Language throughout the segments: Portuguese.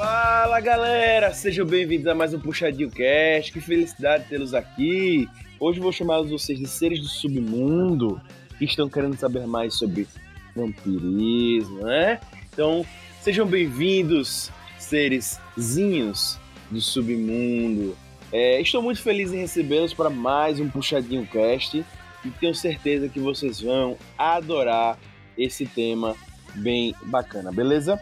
Fala galera, sejam bem-vindos a mais um Puxadinho Cast. Que felicidade tê-los aqui. Hoje vou chamar vocês de seres do submundo que estão querendo saber mais sobre vampirismo, né? Então, sejam bem-vindos, sereszinhos do submundo. É, estou muito feliz em recebê-los para mais um Puxadinho Cast e tenho certeza que vocês vão adorar esse tema bem bacana, beleza?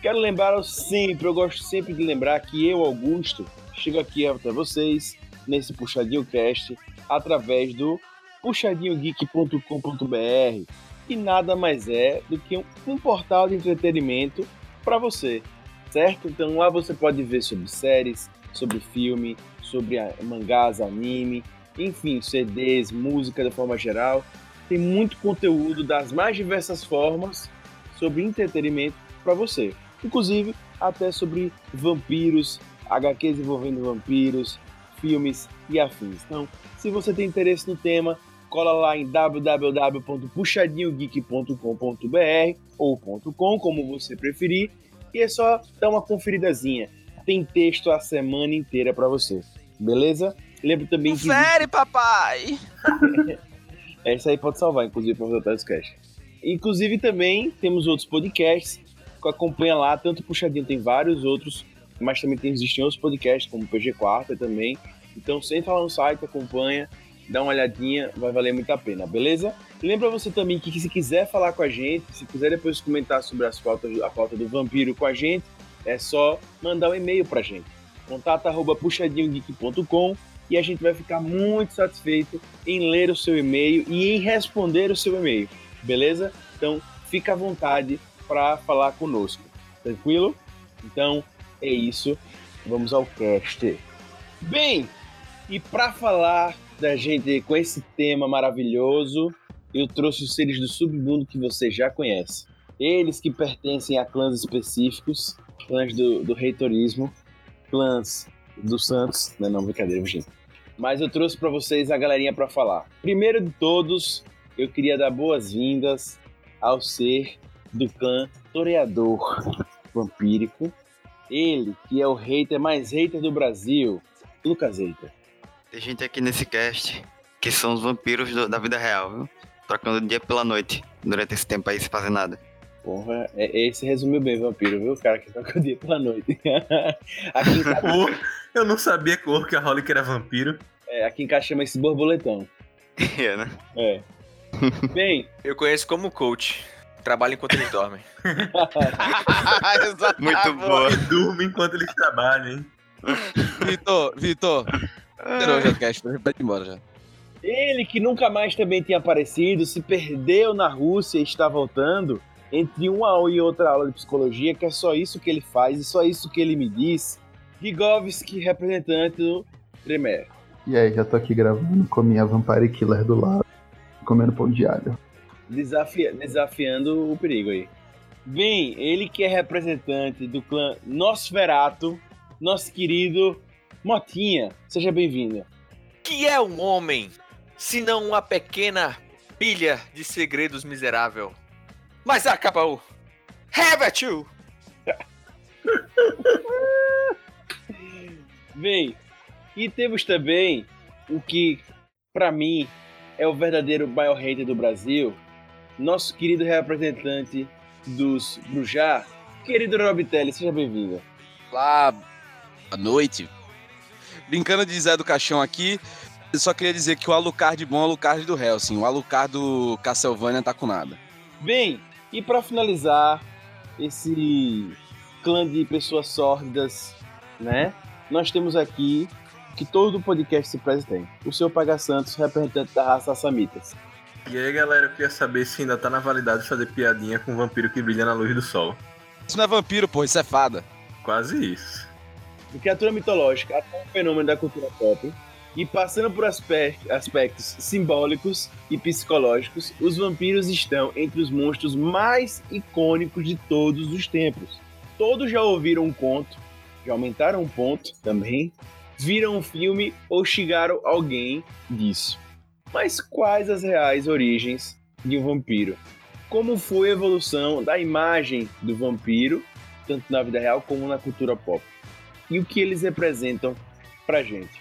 Quero lembrar sempre, eu gosto sempre de lembrar que eu, Augusto, chego aqui até vocês nesse Puxadinho Cast através do puxadinhogeek.com.br e nada mais é do que um, um portal de entretenimento para você, certo? Então lá você pode ver sobre séries, sobre filme, sobre mangás, anime, enfim, CDs, música de forma geral. Tem muito conteúdo das mais diversas formas sobre entretenimento para você. Inclusive até sobre vampiros, HQs envolvendo vampiros, filmes e afins. Então, se você tem interesse no tema, cola lá em www.puxadinhogeek.com.br ou .com, como você preferir, e é só dar uma conferidazinha. Tem texto a semana inteira para você, beleza? Lembro também que. Confere, papai! Essa aí pode salvar, inclusive, para os cash. Inclusive, também temos outros podcasts acompanha lá, tanto Puxadinho tem vários outros, mas também tem, existem outros podcasts, como PG Quarta também. Então, senta lá no site, acompanha, dá uma olhadinha, vai valer muito a pena, beleza? Lembra você também que, se quiser falar com a gente, se quiser depois comentar sobre as pautas, a pauta do vampiro com a gente, é só mandar um e-mail pra gente. Contato arroba puxadinhogeek.com e a gente vai ficar muito satisfeito em ler o seu e-mail e em responder o seu e-mail, beleza? Então, fica à vontade para falar conosco, tranquilo? Então, é isso. Vamos ao cast. Bem, e para falar da gente com esse tema maravilhoso, eu trouxe os seres do submundo que você já conhece. Eles que pertencem a clãs específicos, clãs do, do reitorismo, clãs do Santos. Não, não, brincadeira, gente. Mas eu trouxe para vocês a galerinha para falar. Primeiro de todos, eu queria dar boas-vindas ao ser do clã Toreador Vampírico. Ele, que é o hater mais hater do Brasil, Lucas Hater. Tem gente aqui nesse cast que são os vampiros do, da vida real, viu? Trocando dia pela noite, durante esse tempo aí sem fazer nada. Porra, é, esse resumiu bem vampiro, viu? O cara que troca o dia pela noite. aqui em casa... Eu não sabia que o Holic era vampiro. É, aqui em casa chama esse borboletão. é, né? É. Bem... Eu conheço como coach. Trabalha enquanto eles dormem. Muito boa. Durma enquanto eles trabalham, hein? Vitor, Vitor, Zerou já o cast, vai embora já. Ele que nunca mais também tinha aparecido, se perdeu na Rússia e está voltando entre uma e outra aula de psicologia, que é só isso que ele faz e só isso que ele me diz. Gigovski, representante do Tremer. E aí, já tô aqui gravando com a minha Vampire Killer do lado, comendo pão de alho. Desafia desafiando o perigo aí. Bem, ele que é representante do clã Nosferato, nosso querido Motinha, seja bem-vinda. Que é um homem, se não uma pequena pilha de segredos miserável? Mas acabou. Have it you! Bem, e temos também o que, para mim, é o verdadeiro maior hater do Brasil, nosso querido representante dos Brujá, querido Robitelli, seja bem-vindo. Olá, boa noite, brincando de Zé do Caixão aqui, eu só queria dizer que o Alucard bom é o Alucard do Helsing, o Alucard do Castlevania tá com nada. Bem, e para finalizar esse clã de pessoas sórdidas, né? Nós temos aqui que todo podcast se tem. O seu Paga Santos, representante da raça Assamitas. E aí, galera, eu queria saber se ainda tá na validade de fazer piadinha com um vampiro que brilha na luz do sol. Isso não é vampiro, pô, isso é fada. Quase isso de criatura mitológica até um fenômeno da cultura pop, e passando por aspectos simbólicos e psicológicos, os vampiros estão entre os monstros mais icônicos de todos os tempos. Todos já ouviram um conto, já aumentaram um ponto também, viram um filme ou chegaram alguém disso. Mas quais as reais origens de um vampiro? Como foi a evolução da imagem do vampiro tanto na vida real como na cultura pop. E o que eles representam pra gente.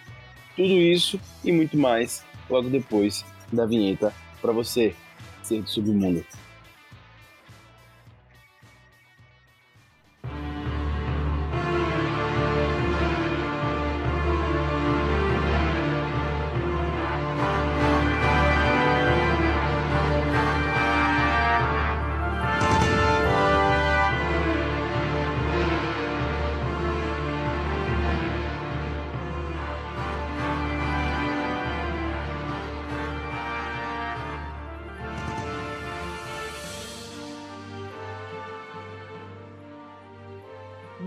Tudo isso e muito mais logo depois da vinheta para você ser do submundo.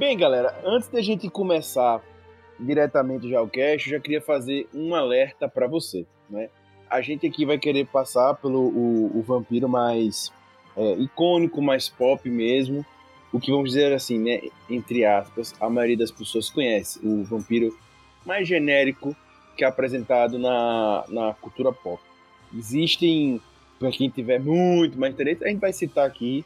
Bem, galera, antes da gente começar diretamente já o cast, eu já queria fazer um alerta para você, né? A gente aqui vai querer passar pelo o, o vampiro mais é, icônico, mais pop mesmo, o que vamos dizer assim, né? Entre aspas, a maioria das pessoas conhece o vampiro mais genérico que é apresentado na, na cultura pop. Existem, para quem tiver muito mais interesse, a gente vai citar aqui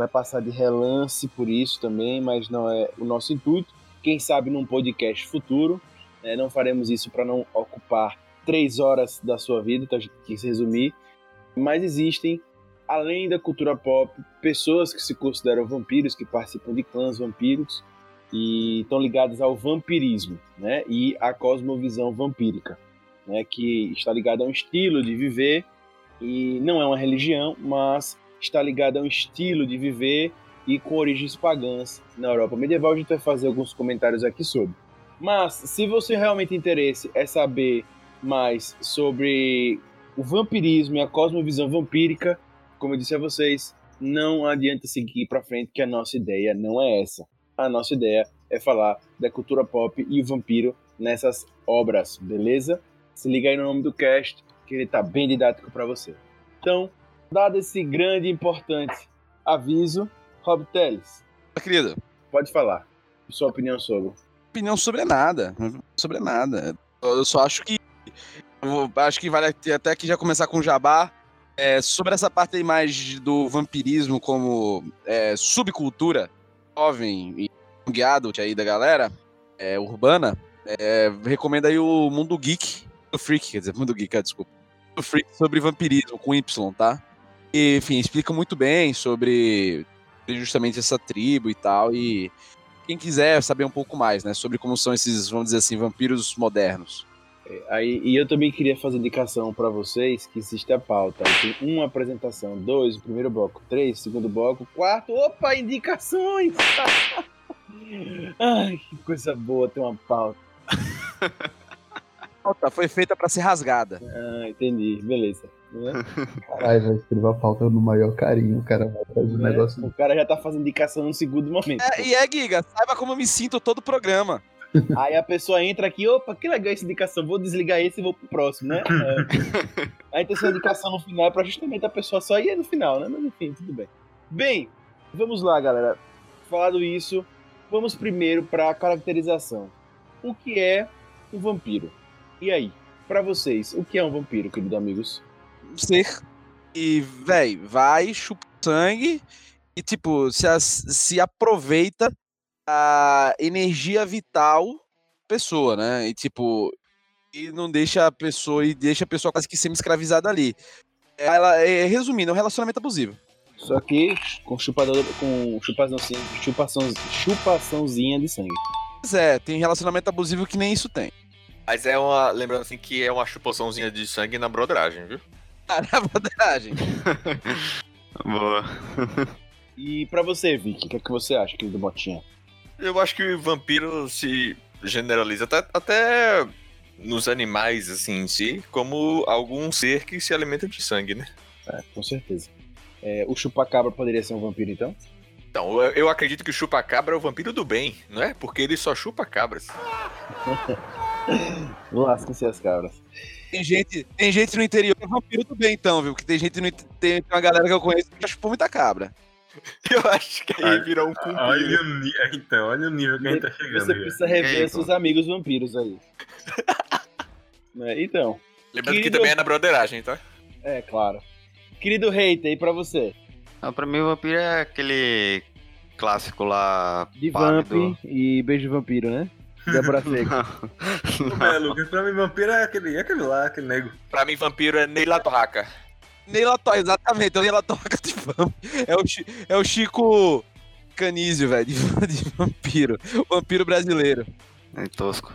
vai passar de relance por isso também, mas não é o nosso intuito. Quem sabe num podcast futuro, né, não faremos isso para não ocupar três horas da sua vida, então a gente quis resumir. Mas existem, além da cultura pop, pessoas que se consideram vampiros, que participam de clãs vampiros e estão ligadas ao vampirismo, né, e à cosmovisão vampírica, né, que está ligada a um estilo de viver e não é uma religião, mas está ligado a um estilo de viver e com origens pagãs na Europa medieval. A gente vai fazer alguns comentários aqui sobre. Mas, se você realmente interesse é saber mais sobre o vampirismo e a cosmovisão vampírica, como eu disse a vocês, não adianta seguir para frente que a nossa ideia não é essa. A nossa ideia é falar da cultura pop e o vampiro nessas obras, beleza? Se liga aí no nome do cast, que ele tá bem didático para você. Então, Dado esse grande e importante aviso, Rob Teles. Querido. Pode falar. Sua opinião sobre. Opinião sobre nada. Sobre nada. Eu só acho que. acho que vale até aqui já começar com o Jabá. É, sobre essa parte aí mais do vampirismo como é, subcultura jovem e guiado aí da galera é, urbana, é, recomendo aí o Mundo Geek, o Freak, quer dizer, Mundo Geek, desculpa. O Freak sobre vampirismo com Y, tá? E, enfim, explica muito bem sobre justamente essa tribo e tal. E quem quiser saber um pouco mais, né, sobre como são esses, vamos dizer assim, vampiros modernos. É, aí, e eu também queria fazer indicação para vocês que existe a pauta. Tem uma apresentação, dois, o primeiro bloco, três, segundo bloco, quarto, opa, indicações! Ai, que coisa boa ter uma pauta. A pauta foi feita para ser rasgada. Ah, entendi, beleza. Né? Caralho, vai escrever a pauta no maior carinho, o cara vai fazer um Né? negócio. O cara já tá fazendo indicação no segundo momento. É, e é, Giga, saiba como eu me sinto todo o programa. Aí a pessoa entra aqui, opa, que legal essa indicação, vou desligar esse e vou pro próximo, né? É. Aí tem essa indicação no final é pra justamente a pessoa só ir no final, né? Mas enfim, tudo bem. Bem, vamos lá, galera. Falado isso, vamos primeiro pra caracterização. O que é um vampiro? E aí, pra vocês, o que é um vampiro, queridos amigos? Ser. E, véi, vai, chupa sangue e, tipo, se, as- se aproveita a energia vital da pessoa, né? E, tipo, e não deixa a pessoa, e deixa a pessoa quase que semi-escravizada ali. Ela, é, resumindo, é um relacionamento abusivo. Só que com chupador, com chupaçãozinha, chupação, chupaçãozinha de sangue. Pois é, tem relacionamento abusivo que nem isso tem. Mas é uma. Lembrando assim que é uma chupaçãozinha de sangue na broderagem, viu? Ah, na verdade. Boa. E pra você, Vicky, o que é que você acha, querido Botinha? Eu acho que o vampiro se generaliza até, até nos animais, assim, em si, como algum ser que se alimenta de sangue, né? É, com certeza. É, o chupacabra poderia ser um vampiro, então? Então, eu, eu acredito que o chupa-cabra é o vampiro do bem, não é? Porque ele só chupa cabras. Lascam-se as cabras. Tem gente, tem gente no interior que é vampiro do bem, então, viu? Que tem gente no tem, uma galera que eu conheço que já chupou muita cabra. Eu acho que aí Ah, virou um cumprido. Olha o, ni- então, olha o nível que a gente tá chegando. Você precisa rever seus amigos vampiros aí. Né, Então, Lembrando que Querido- também é na broderagem, tá? é claro. Querido hater, e pra você? Não, pra mim o vampiro é aquele clássico lá. De Vamp pálido. e Beijo de Vampiro, né? Débora Seca. Não, É, Lucas, pra mim, vampiro é aquele, é aquele lá, aquele nego. Pra mim, vampiro é Neila Torraca. Neila Torraca, exatamente, é o Neila Torraca de vamp. É o, é o Chico Canísio, velho, de, de vampiro. Vampiro brasileiro. É tosco.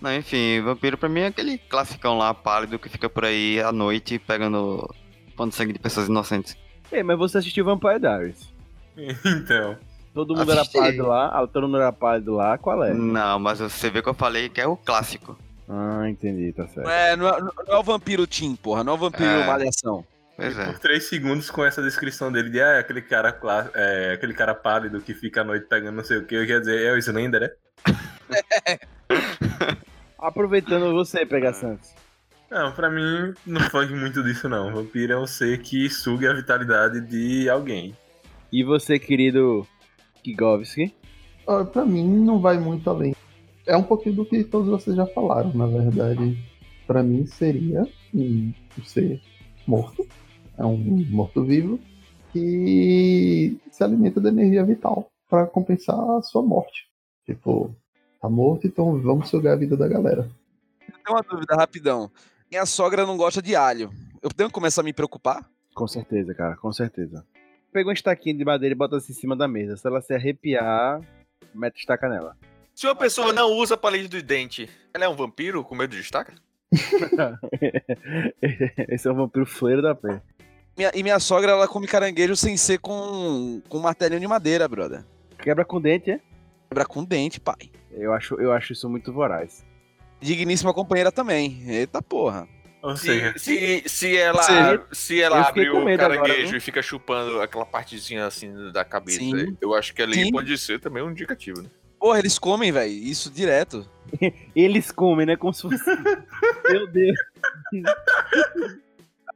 Não, enfim, vampiro pra mim é aquele classicão lá, pálido, que fica por aí à noite pegando pano de sangue de pessoas inocentes. Ei, mas você assistiu Vampire Diaries. Então. Todo mundo era Assisti. pálido lá, ah, todo mundo era pálido lá, qual é? Não, mas você vê que eu falei que é o clássico. Ah, entendi, tá certo. Não é, não é, não é o vampiro Tim, porra, não é o vampiro É. Malhação. Pois é. Por três segundos com essa descrição dele de ah, é aquele cara é, aquele cara pálido que fica à noite pegando não sei o que, eu ia dizer, é o Slender, né? Aproveitando você, Pega Santos. Não, pra mim não foge muito disso não. Vampiro é um ser que suga a vitalidade de alguém. E você, querido Kigovski? Ah, Pra mim, não vai muito além. É um pouquinho do que todos vocês já falaram, na verdade. Pra mim, seria um ser morto. É um morto-vivo que se alimenta da energia vital pra compensar a sua morte. Tipo, tá morto, então vamos sugar a vida da galera. Tem uma dúvida rapidão. Minha sogra não gosta de alho. Eu tenho que começar a me preocupar? Com certeza, cara, com certeza. Pega uma estaquinha de madeira e bota assim em cima da mesa. Se ela se arrepiar, mete estaca nela. Se uma pessoa não usa palito de dente, ela é um vampiro com medo de estaca? Esse é o vampiro fleiro da pé. Minha- e minha sogra, ela come caranguejo sem ser com, com martelinho de madeira, brother. Quebra com dente, é? Quebra com dente, pai. Eu acho, eu acho isso muito voraz. Digníssima companheira também. Eita porra. Ou seja, Se, se, se ela, se ela abre o agora, caranguejo viu? e fica chupando aquela partezinha assim da cabeça, Sim. eu acho que ali Sim. pode ser também um indicativo, né? Porra, eles comem, velho. Isso direto. Eles comem, né? Como se fosse. Meu Deus.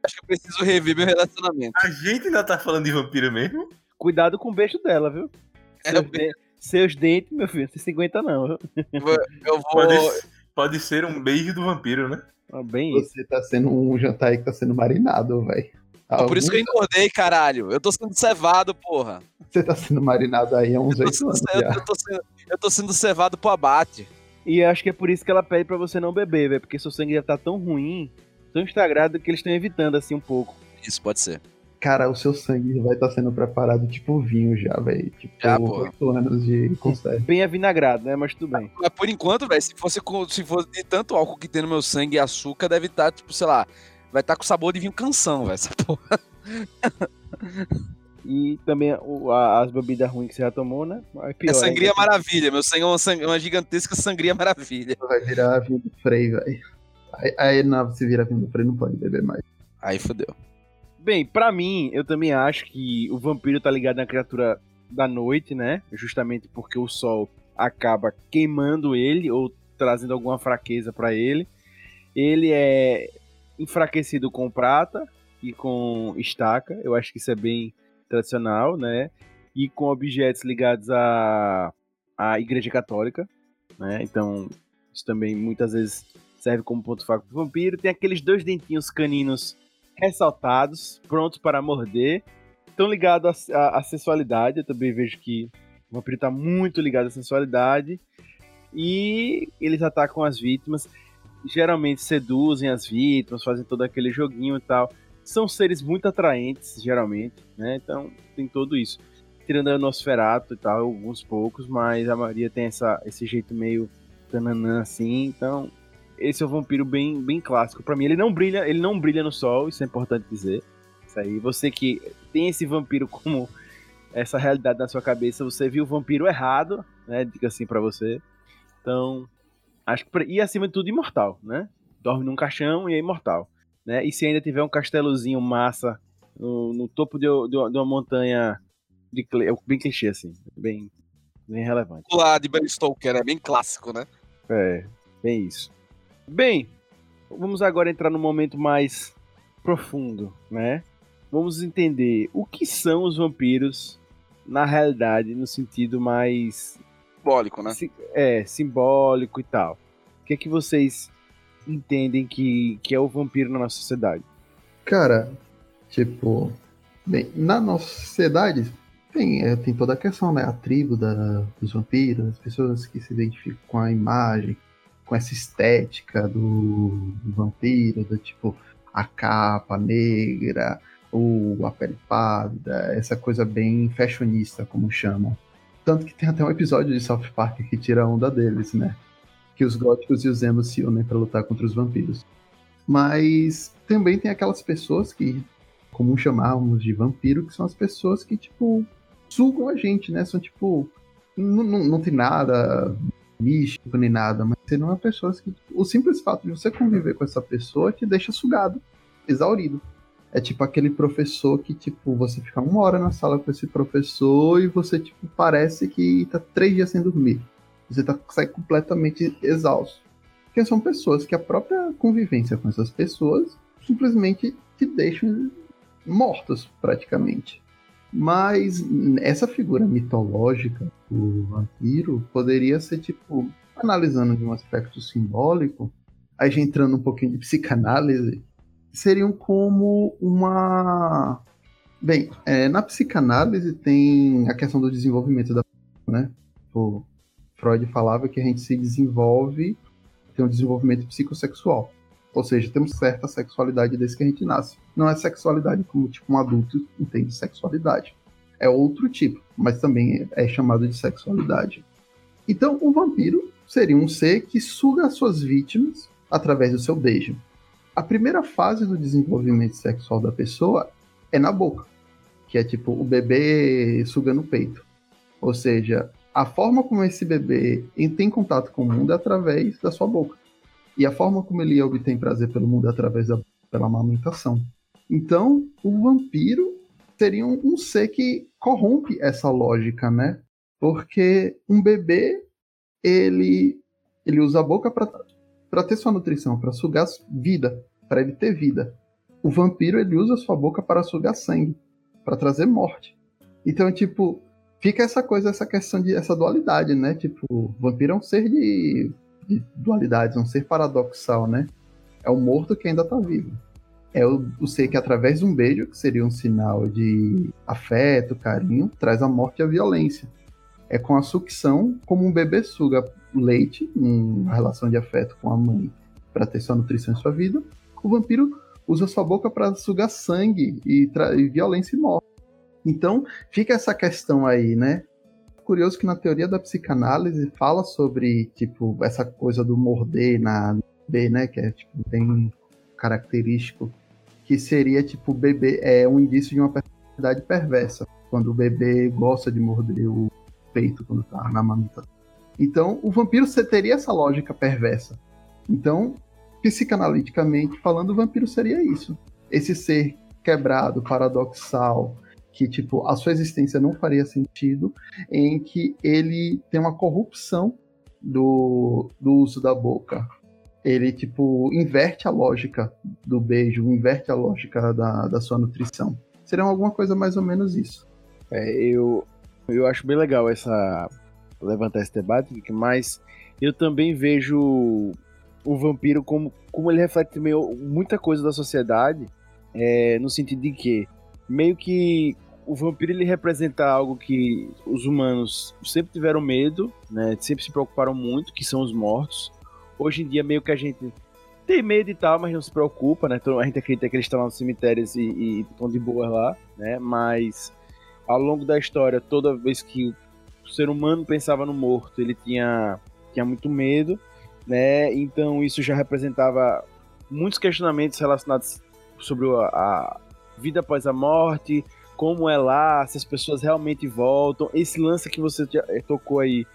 Acho que eu preciso rever meu relacionamento. a gente ainda tá falando de vampiro mesmo? Cuidado com o beijo dela, viu? É, Seus, de- seus dentes, meu filho, não se aguenta não, viu? Eu vou. Pode, pode ser um beijo do vampiro, né? Ah, Bem isso. Você tá sendo um jantar aí que tá sendo marinado, velho. Por isso que eu engordei, caralho. Eu tô sendo cevado, porra. Você tá sendo marinado aí há uns Eu sendo, anos eu, já. eu tô sendo, eu tô sendo cevado pro abate. E acho que é por isso que ela pede pra você não beber, velho. Porque seu sangue já tá tão ruim, tão estragado, que eles estão evitando assim um pouco. Isso pode ser. Cara, o seu sangue vai estar sendo preparado tipo vinho já, velho. Tipo, Já, oito anos de conserva. Bem avinagrado, né? Mas tudo bem. Mas por enquanto, velho, se fosse com, se fosse de tanto álcool que tem no meu sangue e açúcar, deve estar, tipo, sei lá, vai estar com sabor de vinho canção, velho. Essa porra. E também o- a- as bebidas ruins que você já tomou, né? Aí pior, É sangria ainda. maravilha. Meu sangue é uma, sang- uma gigantesca sangria maravilha. Vai virar vinho do Frei, velho. Aí, aí não, se vira vinho do Frei, não pode beber mais. Aí fodeu. Bem, pra mim, eu também acho que o vampiro tá ligado na criatura da noite, né? Justamente porque o sol acaba queimando ele ou trazendo alguma fraqueza pra ele. Ele é enfraquecido com prata e com estaca. Eu acho que isso é bem tradicional, né? E com objetos ligados à, à Igreja Católica, né? Então, isso também muitas vezes serve como ponto fraco pro vampiro. Tem aqueles dois dentinhos caninos ressaltados, prontos para morder. Estão ligados à, à- à sensualidade. Eu também vejo que o vampiro está muito ligado à sensualidade. E eles atacam as vítimas. Geralmente seduzem as vítimas, fazem todo aquele joguinho e tal. São seres muito atraentes, geralmente, né? Então tem tudo isso. Tirando a Nosferato e tal, alguns poucos, mas a maioria tem essa, esse jeito meio tananã assim. Então esse é um vampiro bem, bem clássico. Pra mim, ele não brilha, ele não brilha no sol, isso é importante dizer. Isso aí, você que tem esse vampiro como essa realidade na sua cabeça, você viu o vampiro errado, né? Diga assim pra você. Então, acho que e acima de tudo imortal, né? Dorme num caixão e é imortal, né? E se ainda tiver um castelozinho massa no, no topo de, de- de uma montanha de é bem clichê assim, bem bem relevante. O lá de Bram Stoker é bem clássico, né? É, bem isso. Bem, vamos agora entrar no momento mais profundo, né? Vamos entender o que são os vampiros na realidade, no sentido mais Simbólico, né? é, simbólico e tal. O que é que vocês entendem que, que é o vampiro na nossa sociedade? Cara, tipo. Bem, na nossa sociedade, Tem, é, tem toda a questão, né? A tribo da, dos vampiros, as pessoas que se identificam com a imagem, com essa estética do, do vampiro, do tipo a capa negra, ou a pele pálida, essa coisa bem fashionista, como chamam. Tanto que tem até um episódio de South Park que tira a onda deles, né? Que os góticos e os emos se unem para lutar contra os vampiros. Mas também tem aquelas pessoas que, como chamávamos de vampiro, que são as pessoas que, tipo, sugam a gente, né? São tipo. Não, não, tem nada místico nem nada, mas seriam uma pessoas que. O simples fato de você conviver com essa pessoa te deixa sugado, exaurido. É tipo aquele professor que, tipo, você fica uma hora na sala com esse professor e você, tipo, parece que tá três dias sem dormir. Você tá, sai completamente exausto. Porque são pessoas que a própria convivência com essas pessoas simplesmente te deixam mortos, praticamente. Mas essa figura mitológica do vampiro poderia ser, tipo, analisando de um aspecto simbólico, a gente entrando um pouquinho de psicanálise, seriam como uma. Bem, é, na psicanálise tem a questão do desenvolvimento da. Né? O Freud falava que a gente se desenvolve, tem um desenvolvimento psicossexual. Ou seja, temos certa sexualidade desde que a gente nasce. Não é sexualidade como tipo um adulto entende sexualidade. É outro tipo, mas também é chamado de sexualidade. Então, o vampiro seria um ser que suga as suas vítimas através do seu beijo. A primeira fase do desenvolvimento sexual da pessoa é na boca, que é tipo o bebê sugando o peito. Ou seja, a forma como esse bebê tem contato com o mundo é através da sua boca. E a forma como ele obtém prazer pelo mundo é através da pela amamentação. Então, o vampiro seria um, um ser que corrompe essa lógica, né? Porque um bebê, ele, ele usa a boca para ter sua nutrição, para sugar vida, para ele ter vida. O vampiro, ele usa sua boca para sugar sangue, para trazer morte. Então, tipo, fica essa coisa, essa questão de essa dualidade, né? Tipo, o vampiro é um ser de de dualidades, um ser paradoxal, né? É o morto que ainda está vivo. É o, o, ser que, através de um beijo, que seria um sinal de afeto, carinho, traz a morte e a violência. É com a sucção, como um bebê suga leite, uma relação de afeto com a mãe, para ter sua nutrição em sua vida, o vampiro usa sua boca para sugar sangue e, e violência e morte. Então, fica essa questão aí, né? curioso que na teoria da psicanálise fala sobre, tipo, essa coisa do morder na B, né? Que é, tipo, bem característico. Que seria, tipo, bebê é um indício de uma personalidade perversa. Quando o bebê gosta de morder o peito quando tá na mamita. Então, o vampiro teria essa lógica perversa. Então, psicanaliticamente falando, o vampiro seria isso. Esse ser quebrado, paradoxal, que tipo a sua existência não faria sentido, em que ele tem uma corrupção do, do uso da boca. Ele tipo inverte a lógica do beijo, inverte a lógica da, da sua nutrição. Seria alguma coisa mais ou menos isso. É, eu eu acho bem legal essa levantar esse debate, mas eu também vejo o vampiro como, como ele reflete meio, muita coisa da sociedade, é, no sentido de que meio que o vampiro ele representa algo que os humanos sempre tiveram medo, né? Sempre se preocuparam muito, que são os mortos. Hoje em dia meio que a gente tem medo e tal, mas não se preocupa, né? Então, a gente acredita que eles estão nos cemitérios e, e estão de boa lá, né? Mas ao longo da história, toda vez que o ser humano pensava no morto, ele tinha, tinha muito medo, né? Então isso já representava muitos questionamentos relacionados sobre a, a vida após a morte, como é lá, se as pessoas realmente voltam. Esse lance que você eh, tocou aí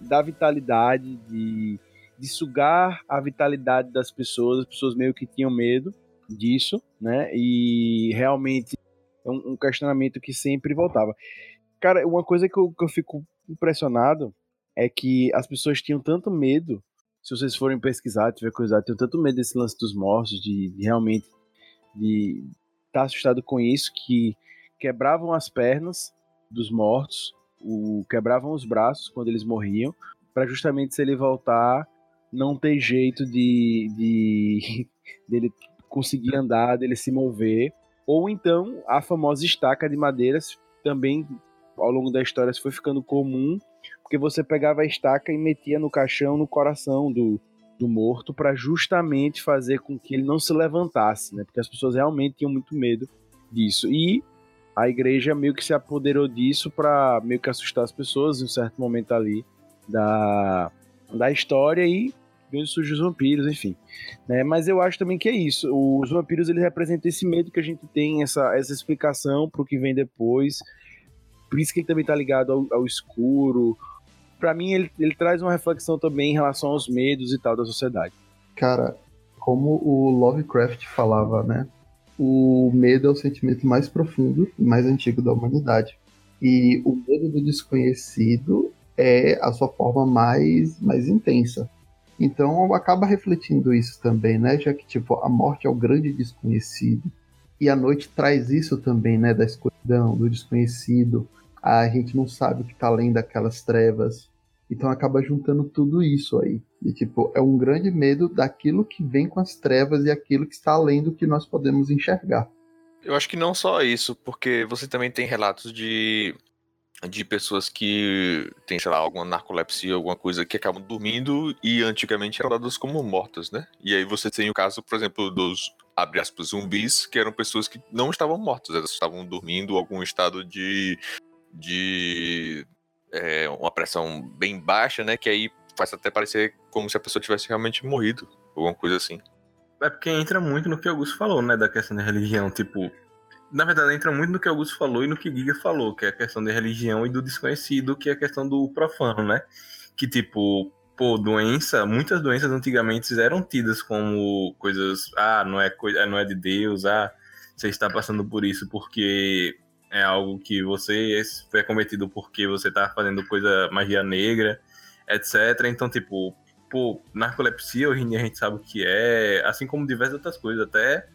da vitalidade, de, de sugar a vitalidade das pessoas, as pessoas meio que tinham medo disso, né? E realmente é um, um questionamento que sempre voltava. Cara, uma coisa que eu, que eu fico impressionado é que as pessoas tinham tanto medo, se vocês forem pesquisar, tiver curiosidade, tinham tanto medo desse lance dos mortos, de, de realmente de estar tá assustado com isso, que quebravam as pernas dos mortos, o, quebravam os braços quando eles morriam, para justamente se ele voltar, não ter jeito de, de dele conseguir andar, dele se mover. Ou então a famosa estaca de madeiras também ao longo da história foi ficando comum, porque você pegava a estaca e metia no caixão, no coração do, do morto, para justamente fazer com que ele não se levantasse, né? Porque as pessoas realmente tinham muito medo disso. E a igreja meio que se apoderou disso para meio que assustar as pessoas em um certo momento ali da, da história e onde surgem os vampiros, enfim. Né? Mas eu acho também que é isso. Os vampiros eles representam esse medo que a gente tem, essa, essa explicação para o que vem depois. Por isso que ele também está ligado ao, ao escuro. Para mim, ele, ele traz uma reflexão também em relação aos medos e tal da sociedade. Cara, como o Lovecraft falava, né? O medo é o sentimento mais profundo e mais antigo da humanidade. E o medo do desconhecido é a sua forma mais, mais intensa. Então acaba refletindo isso também, né? Já que tipo a morte é o grande desconhecido e a noite traz isso também, né? Da escuridão, do desconhecido. A gente não sabe o que está além daquelas trevas. Então acaba juntando tudo isso aí. E tipo, é um grande medo daquilo que vem com as trevas e aquilo que está além do que nós podemos enxergar. Eu acho que não só isso, porque você também tem relatos de de pessoas que têm, sei lá, alguma narcolepsia, alguma coisa que acabam dormindo e antigamente eram dadas como mortas, né? E aí você tem o caso, por exemplo, dos, abre aspas, zumbis, que eram pessoas que não estavam mortas, elas estavam dormindo, algum estado de, de é, uma pressão bem baixa, né? Que aí faz até parecer como se a pessoa tivesse realmente morrido, alguma coisa assim. É porque entra muito no que o Augusto falou, né, da questão da religião, tipo, na verdade, entra muito no que Augusto falou e no que Giga falou, que é a questão da religião e do desconhecido, que é a questão do profano, né? Que, tipo, pô, doença, muitas doenças antigamente eram tidas como coisas, ah, não é, coisa, não é de Deus, ah, você está passando por isso porque é algo que você foi cometido porque você está fazendo coisa, magia negra, etc. Então, tipo, pô, narcolepsia hoje em dia a gente sabe o que é, assim como diversas outras coisas, até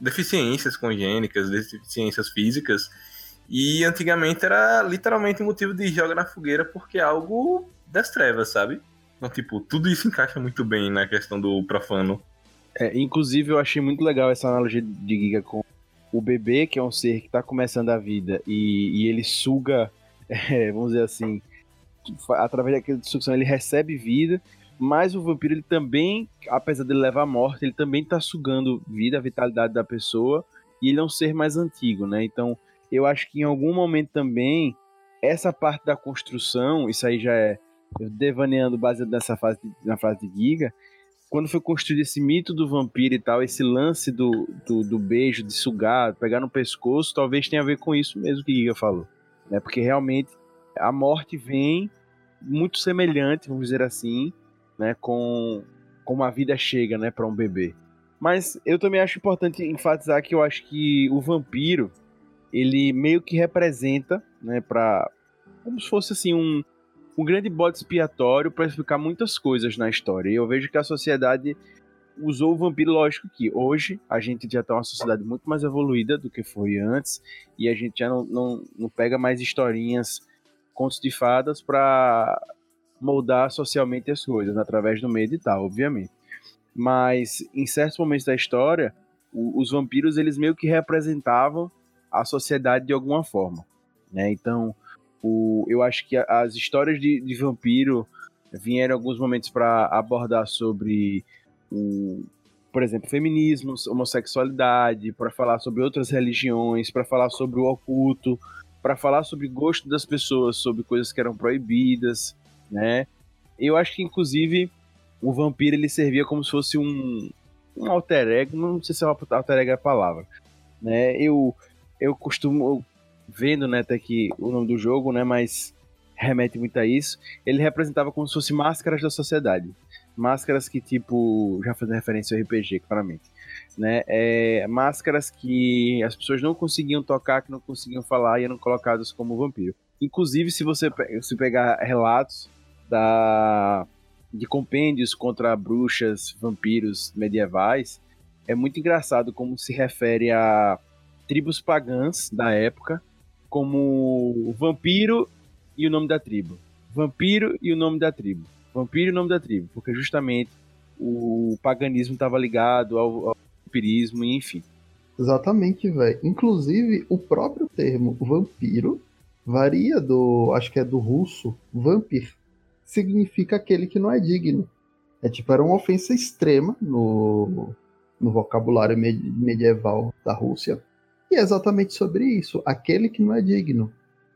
deficiências congênicas, deficiências físicas. E antigamente era literalmente motivo de joga na fogueira porque é algo das trevas, sabe? Então, tipo, tudo isso encaixa muito bem na questão do profano. É, inclusive, eu achei muito legal essa analogia de Giga com o bebê, que é um ser que está começando a vida e, e ele suga, é, vamos dizer assim, através daquela sucção, ele recebe vida mas o vampiro, ele também, apesar de levar a morte, ele também tá sugando vida, a vitalidade da pessoa, e ele é um ser mais antigo, né? Então, eu acho que em algum momento também, essa parte da construção, isso aí já é eu devaneando baseado nessa fase, na frase de Giga, quando foi construído esse mito do vampiro e tal, esse lance do, do, do, beijo, de sugar, pegar no pescoço, talvez tenha a ver com isso mesmo que Giga falou. Né? Porque realmente a morte vem muito semelhante, vamos dizer assim, né, com como a vida chega, né, para um bebê. Mas eu também acho importante enfatizar que eu acho que o vampiro ele meio que representa, né, para como se fosse assim um um grande bode expiatório para explicar muitas coisas na história. E eu vejo que a sociedade usou o vampiro, lógico que hoje a gente já está uma sociedade muito mais evoluída do que foi antes, e a gente já não, não, não pega mais historinhas, contos de fadas para moldar socialmente as coisas, através do medo e tal, obviamente. Mas em certos momentos da história, o, os vampiros eles meio que representavam a sociedade de alguma forma, né? Então, o, eu acho que as histórias de, de vampiro vieram alguns momentos para abordar sobre o, por exemplo, feminismo, homossexualidade, para falar sobre outras religiões, para falar sobre o oculto, para falar sobre gosto das pessoas, sobre coisas que eram proibidas, né? Eu acho que, inclusive, o vampiro ele servia como se fosse um, um alter ego, não sei se é alter ego é a palavra, né? Eu, eu costumo, vendo, né, até que o nome do jogo, né, mas remete muito a isso, ele representava como se fosse máscaras da sociedade. Máscaras que, tipo, já fazendo referência ao RPG, claramente. Né? É, máscaras que as pessoas não conseguiam tocar, que não conseguiam falar e eram colocadas como vampiro. Inclusive, se você se pegar relatos da de compêndios contra bruxas, vampiros medievais, é muito engraçado como se refere a tribos pagãs da época como vampiro e o nome da tribo. Vampiro e o nome da tribo. Vampiro e o nome da tribo, porque justamente o paganismo estava ligado ao, ao vampirismo, enfim. Exatamente, velho. Inclusive, o próprio termo vampiro varia do, acho que é do russo, vampir, significa aquele que não é digno. É tipo, era uma ofensa extrema no, no vocabulário medieval da Rússia. E é exatamente sobre isso, aquele que não é digno.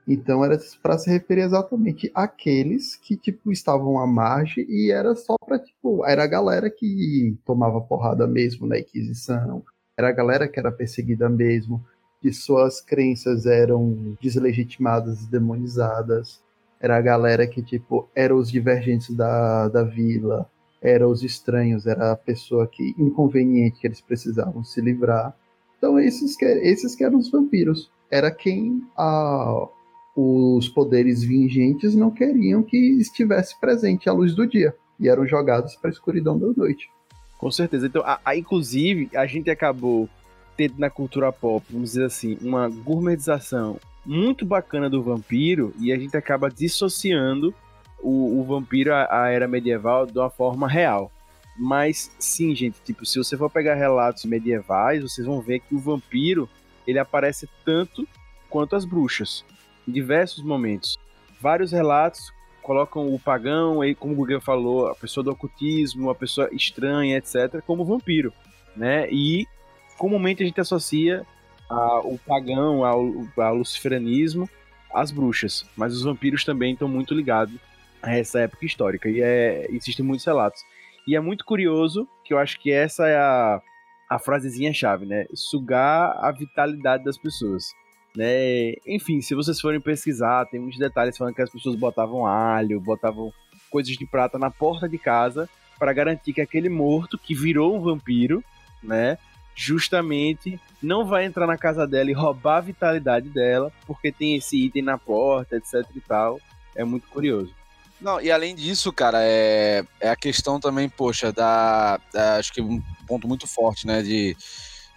Então era para se referir exatamente àqueles que tipo estavam à margem e era só para tipo, era a galera que tomava porrada mesmo na Inquisição, era a galera que era perseguida mesmo, que suas crenças eram deslegitimadas e demonizadas. Era a galera que tipo eram os divergentes da, da vila, eram os estranhos, era a pessoa que inconveniente que eles precisavam se livrar. Então esses que, esses que eram os vampiros. Era quem a, os poderes vingentes não queriam que estivesse presente à luz do dia e eram jogados para a escuridão da noite. Com certeza. Então, a, a, inclusive, a gente acabou tendo na cultura pop, vamos dizer assim, uma gourmetização muito bacana do vampiro e a gente acaba dissociando o, o vampiro à, era medieval de uma forma real. Mas sim, gente, tipo, se você for pegar relatos medievais, vocês vão ver que o vampiro ele aparece tanto quanto as bruxas em diversos momentos. Vários relatos colocam o pagão, aí, como o Google falou, a pessoa do ocultismo, a pessoa estranha, etc., como vampiro, né? E comumente a gente associa o pagão, ao, ao luciferanismo, às bruxas, mas os vampiros também estão muito ligados a essa época histórica e é, existem muitos relatos. E é muito curioso que eu acho que essa é a, a frasezinha chave, né? Sugar a vitalidade das pessoas. Né? Enfim, se vocês forem pesquisar, tem muitos detalhes falando que as pessoas botavam alho, botavam coisas de prata na porta de casa para garantir que aquele morto que virou um vampiro, né, justamente não vai entrar na casa dela e roubar a vitalidade dela, porque tem esse item na porta, etc e tal. É muito curioso. Não, e além disso, cara, é, é a questão também, poxa, da, da acho que um ponto muito forte, né, de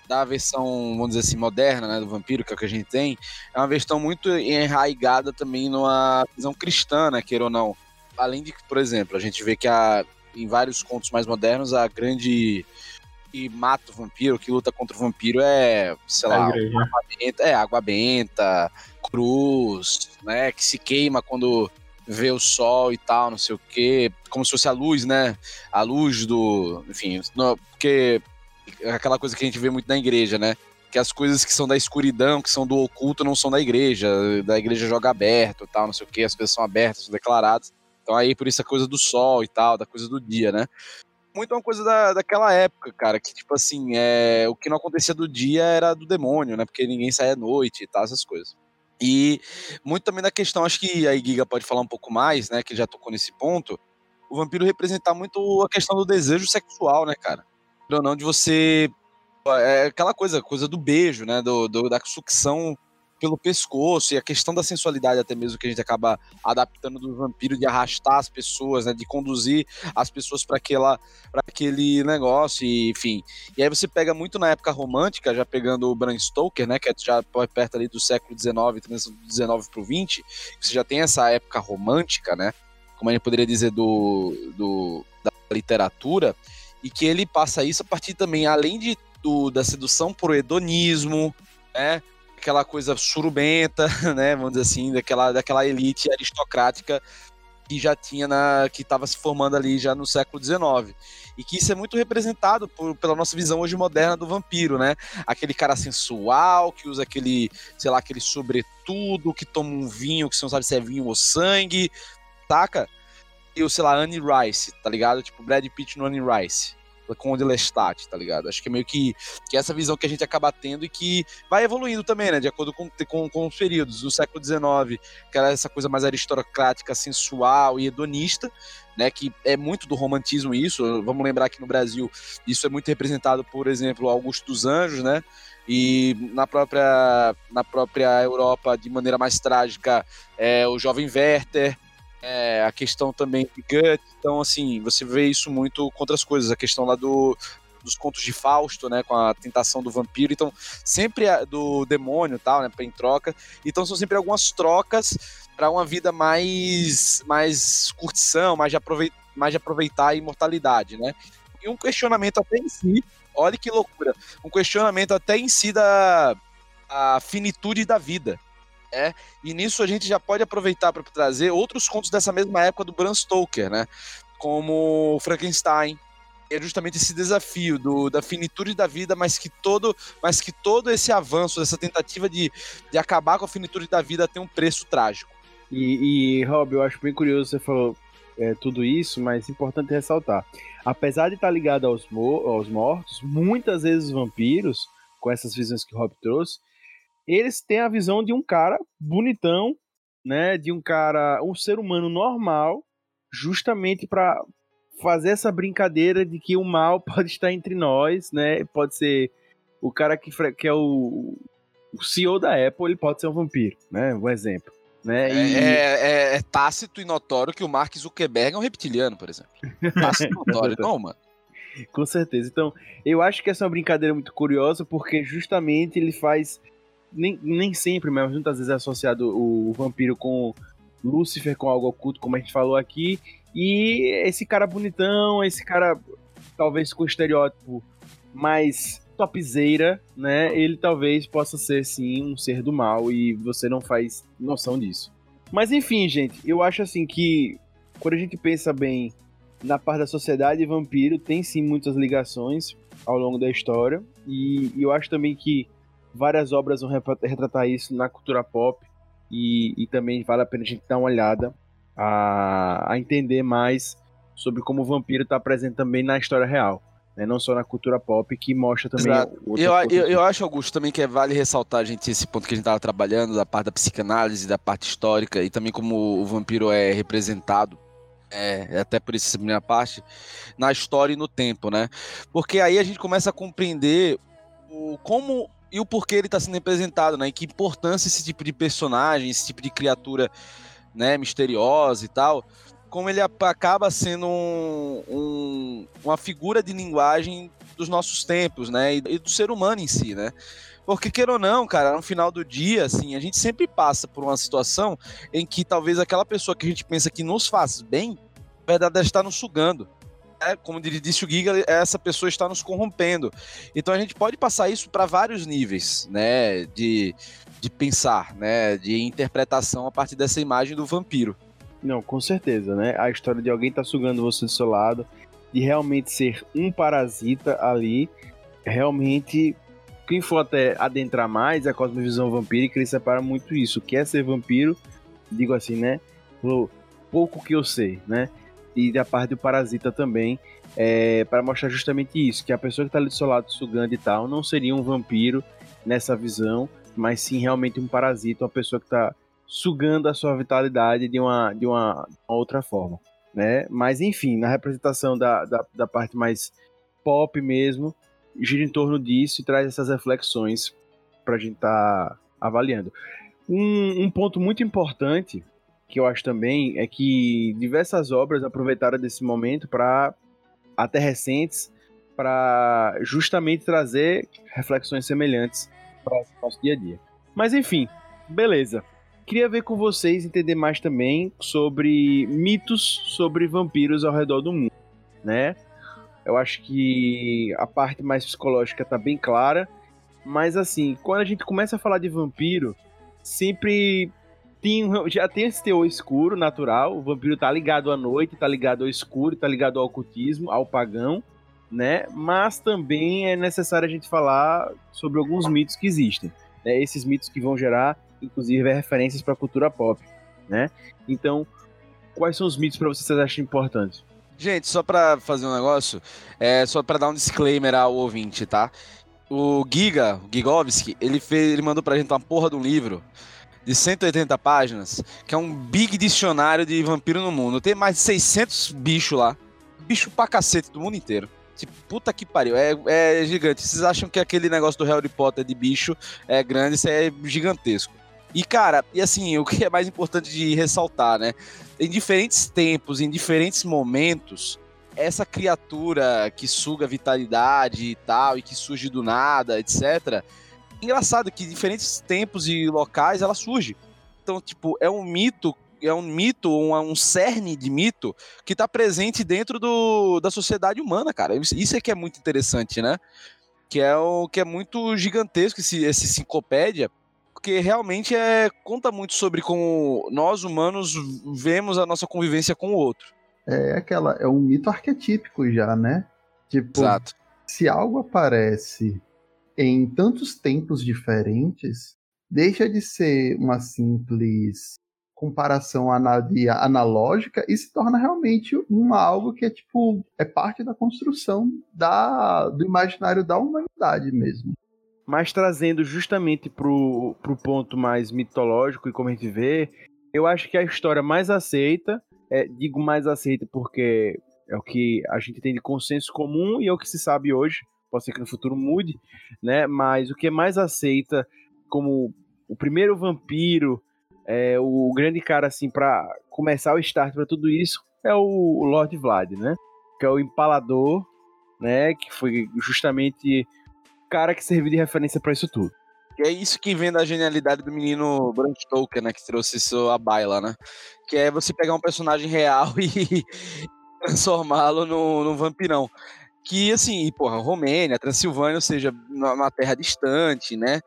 da versão, vamos dizer assim, moderna, né, do vampiro, que é o que a gente tem, é uma versão muito enraigada também numa visão cristã, né, queira ou não. Além de que, por exemplo, a gente vê que a, em vários contos mais modernos, a grande que mata o vampiro, que luta contra o vampiro é, sei lá, água benta, é água benta, cruz, né, que se queima quando vê o sol e tal, não sei o quê, como se fosse a luz, né, a luz do, enfim, porque aquela coisa que a gente vê muito na igreja, né? Que as coisas que são da escuridão, que são do oculto, não são da igreja. Da igreja joga aberto tal, não sei o que, as coisas são abertas, são declaradas. Então aí por isso a coisa do sol e tal, da coisa do dia, né? Muito uma coisa da, daquela época, cara, que tipo assim, é, o que não acontecia do dia era do demônio, né? Porque ninguém saía à noite e tal, essas coisas. E muito também da questão, acho que a Giga pode falar um pouco mais, né? Que já tocou nesse ponto. O vampiro representar muito a questão do desejo sexual, né, cara? ou não, de você. É aquela coisa, coisa do beijo, né? Do, do, da sucção pelo pescoço e a questão da sensualidade até mesmo que a gente acaba adaptando do vampiro de arrastar as pessoas, né, de conduzir as pessoas para aquela para aquele negócio e enfim. E aí você pega muito na época romântica, já pegando o Bram Stoker, né, que é já perto ali do século XIX, transição do 19 para o 20, você já tem essa época romântica, né? Como a gente poderia dizer do, do da literatura, e que ele passa isso a partir também, além de, do, da sedução por hedonismo, né? Aquela coisa surubenta, né? Vamos dizer assim, daquela, daquela elite aristocrática que já tinha na que estava se formando ali já no século XIX e que isso é muito representado por, pela nossa visão hoje moderna do vampiro, né? Aquele cara sensual que usa aquele, sei lá, aquele sobretudo, que toma um vinho que você não sabe se é vinho ou sangue, taca? E o, sei lá, Annie Rice, tá ligado? Tipo, Brad Pitt no Annie Rice com o de Lestat, tá ligado? Acho que é meio que, que essa visão que a gente acaba tendo e que vai evoluindo também, né? De acordo com, com, com os períodos. No século XIX, que era essa coisa mais aristocrática, sensual e hedonista, né? Que é muito do romantismo isso. Vamos lembrar que no Brasil isso é muito representado, por exemplo, Augusto dos Anjos, né? E na própria, na própria Europa, de maneira mais trágica, é o jovem Werther, é, a questão também de Gut. Então, assim, você vê isso muito com outras coisas. A questão lá do, dos contos de Fausto, né, com a tentação do vampiro, então sempre do demônio, tal, né, em troca. Então são sempre algumas trocas para uma vida mais mais curtição, mais de, aproveitar, mais de aproveitar a imortalidade, né? E um questionamento até em si, olha que loucura, um questionamento até em si da a finitude da vida É, e nisso a gente já pode aproveitar para trazer outros contos dessa mesma época do Bram Stoker, né? Como Frankenstein, é justamente esse desafio do, da finitude da vida, mas que todo, mas que todo esse avanço, essa tentativa de, de acabar com a finitude da vida tem um preço trágico. E, e Rob, eu acho bem curioso você falou é, tudo isso, mas é importante ressaltar. Apesar de estar ligado aos, aos mortos, muitas vezes os vampiros, com essas visões que o Rob trouxe, eles têm a visão de um cara bonitão, né, de um cara, um ser humano normal, justamente para fazer essa brincadeira de que o mal pode estar entre nós, né? Pode ser o cara que, que é o, o CEO da Apple, ele pode ser um vampiro, né? Um exemplo. Né? É, e... é, é, é, tácito e notório que o Mark Zuckerberg é um reptiliano, por exemplo. Tácito e notório, não, mano. Com certeza. Então, eu acho que essa é uma brincadeira muito curiosa, porque justamente ele faz. Nem, nem sempre, mas muitas vezes é associado o, o vampiro com Lúcifer, com algo oculto, como a gente falou aqui, e esse cara bonitão, esse cara talvez com estereótipo mais topzeira, né? Ele talvez possa ser sim um ser do mal e você não faz noção disso. Mas enfim, gente, eu acho assim que quando a gente pensa bem na parte da sociedade, vampiro tem sim muitas ligações ao longo da história e, e eu acho também que várias obras vão retratar isso na cultura pop e, e também vale a pena a gente dar uma olhada a, a entender mais sobre como o vampiro está presente também na história real. Né? Não só na cultura pop, que mostra também. Eu, eu, eu, acho, Augusto, também que é, vale ressaltar a gente esse ponto que a gente estava trabalhando, da parte da psicanálise, da parte histórica, e também como o vampiro é representado é, até por isso essa primeira parte, na história e no tempo, né? Porque aí a gente começa a compreender o, como e o porquê ele está sendo representado, né? E que importância esse tipo de personagem, esse tipo de criatura né, misteriosa e tal, como ele acaba sendo um, um, uma figura de linguagem dos nossos tempos, né, e, e, do ser humano em si, né. Porque, queira ou não, cara, no final do dia, assim, a gente sempre passa por uma situação em que talvez aquela pessoa que a gente pensa que nos faz bem, na verdade, está nos sugando. É, como disse o Giga, essa pessoa está nos corrompendo. Então a gente pode passar isso para vários níveis, né, de de pensar, né? De interpretação a partir dessa imagem do vampiro. Não, com certeza, né? A história de alguém tá sugando você do seu lado, de realmente ser um parasita ali, realmente. Quem for até adentrar mais a cosmovisão vampírica, ele separa muito isso. O que é ser vampiro, digo assim, né? Pouco que eu sei, né? E da parte do parasita também, é, para mostrar justamente isso: que a pessoa que tá ali do seu lado sugando e tal, não seria um vampiro nessa visão, mas sim realmente um parasita, uma pessoa que está sugando a sua vitalidade de uma, de uma, outra forma, né? Mas enfim, na representação da, da, da parte mais pop mesmo, gira em torno disso e traz essas reflexões para a gente estar tá avaliando. Um, um ponto muito importante que eu acho também é que diversas obras aproveitaram desse momento para até recentes para justamente trazer reflexões semelhantes para o nosso dia a dia. Mas enfim, beleza. Queria ver com vocês entender mais também sobre mitos sobre vampiros ao redor do mundo, né? Eu acho que a parte mais psicológica está bem clara, mas assim, quando a gente começa a falar de vampiro, sempre tem, já tem esse teor escuro natural. O vampiro tá ligado à noite, tá ligado ao escuro, tá ligado ao ocultismo, ao pagão né? Mas também é necessário a gente falar sobre alguns mitos que existem, né? Esses mitos que vão gerar, inclusive, referências para a cultura pop, né? Então, quais são os mitos para vocês que vocês acham importantes? Gente, só para fazer um negócio, é só para dar um disclaimer ao ouvinte, tá? O Giga, o Gigovski, ele fez, ele mandou pra gente uma porra de um livro de 180 páginas, que é um big dicionário de vampiro no mundo. Tem mais de 600 bichos lá. Bicho pra cacete do mundo inteiro. Tipo, puta que pariu, é, é gigante. Vocês acham que aquele negócio do Harry Potter de bicho é grande, isso é gigantesco. E, cara, e assim, o que é mais importante de ressaltar, né? Em diferentes tempos, em diferentes momentos, essa criatura que suga vitalidade e tal, e que surge do nada, etc. Engraçado que diferentes tempos e locais ela surge. Então, tipo, é um mito é um mito, um, um cerne de mito que está presente dentro do, da sociedade humana, cara. Isso é que é muito interessante, né? Que é o que é muito gigantesco esse, esse enciclopédia, porque realmente é conta muito sobre como nós humanos vemos a nossa convivência com o outro. É aquela, é um mito arquetípico já, né? Tipo, Exato. se algo aparece em tantos tempos diferentes, deixa de ser uma simples comparação ana- analógica e se torna realmente um algo que é tipo é parte da construção da, do imaginário da humanidade mesmo. Mas trazendo justamente pro, pro ponto mais mitológico e como a gente vê, eu acho que a história mais aceita, é, digo mais aceita porque é o que a gente tem de consenso comum e é o que se sabe hoje, pode ser que no futuro mude, né? Mas o que é mais aceita como o primeiro vampiro, é, o grande cara assim para começar o start para tudo isso é o Lord Vlad, né? Que é o empalador, né? Que foi justamente o cara que serviu de referência para isso tudo. E é isso que vem da genialidade do menino Bram Stoker, né? Que trouxe isso à baila, né? Que é você pegar um personagem real e transformá-lo num vampirão. Que, assim, porra, Romênia, Transilvânia, ou seja, numa terra distante, né?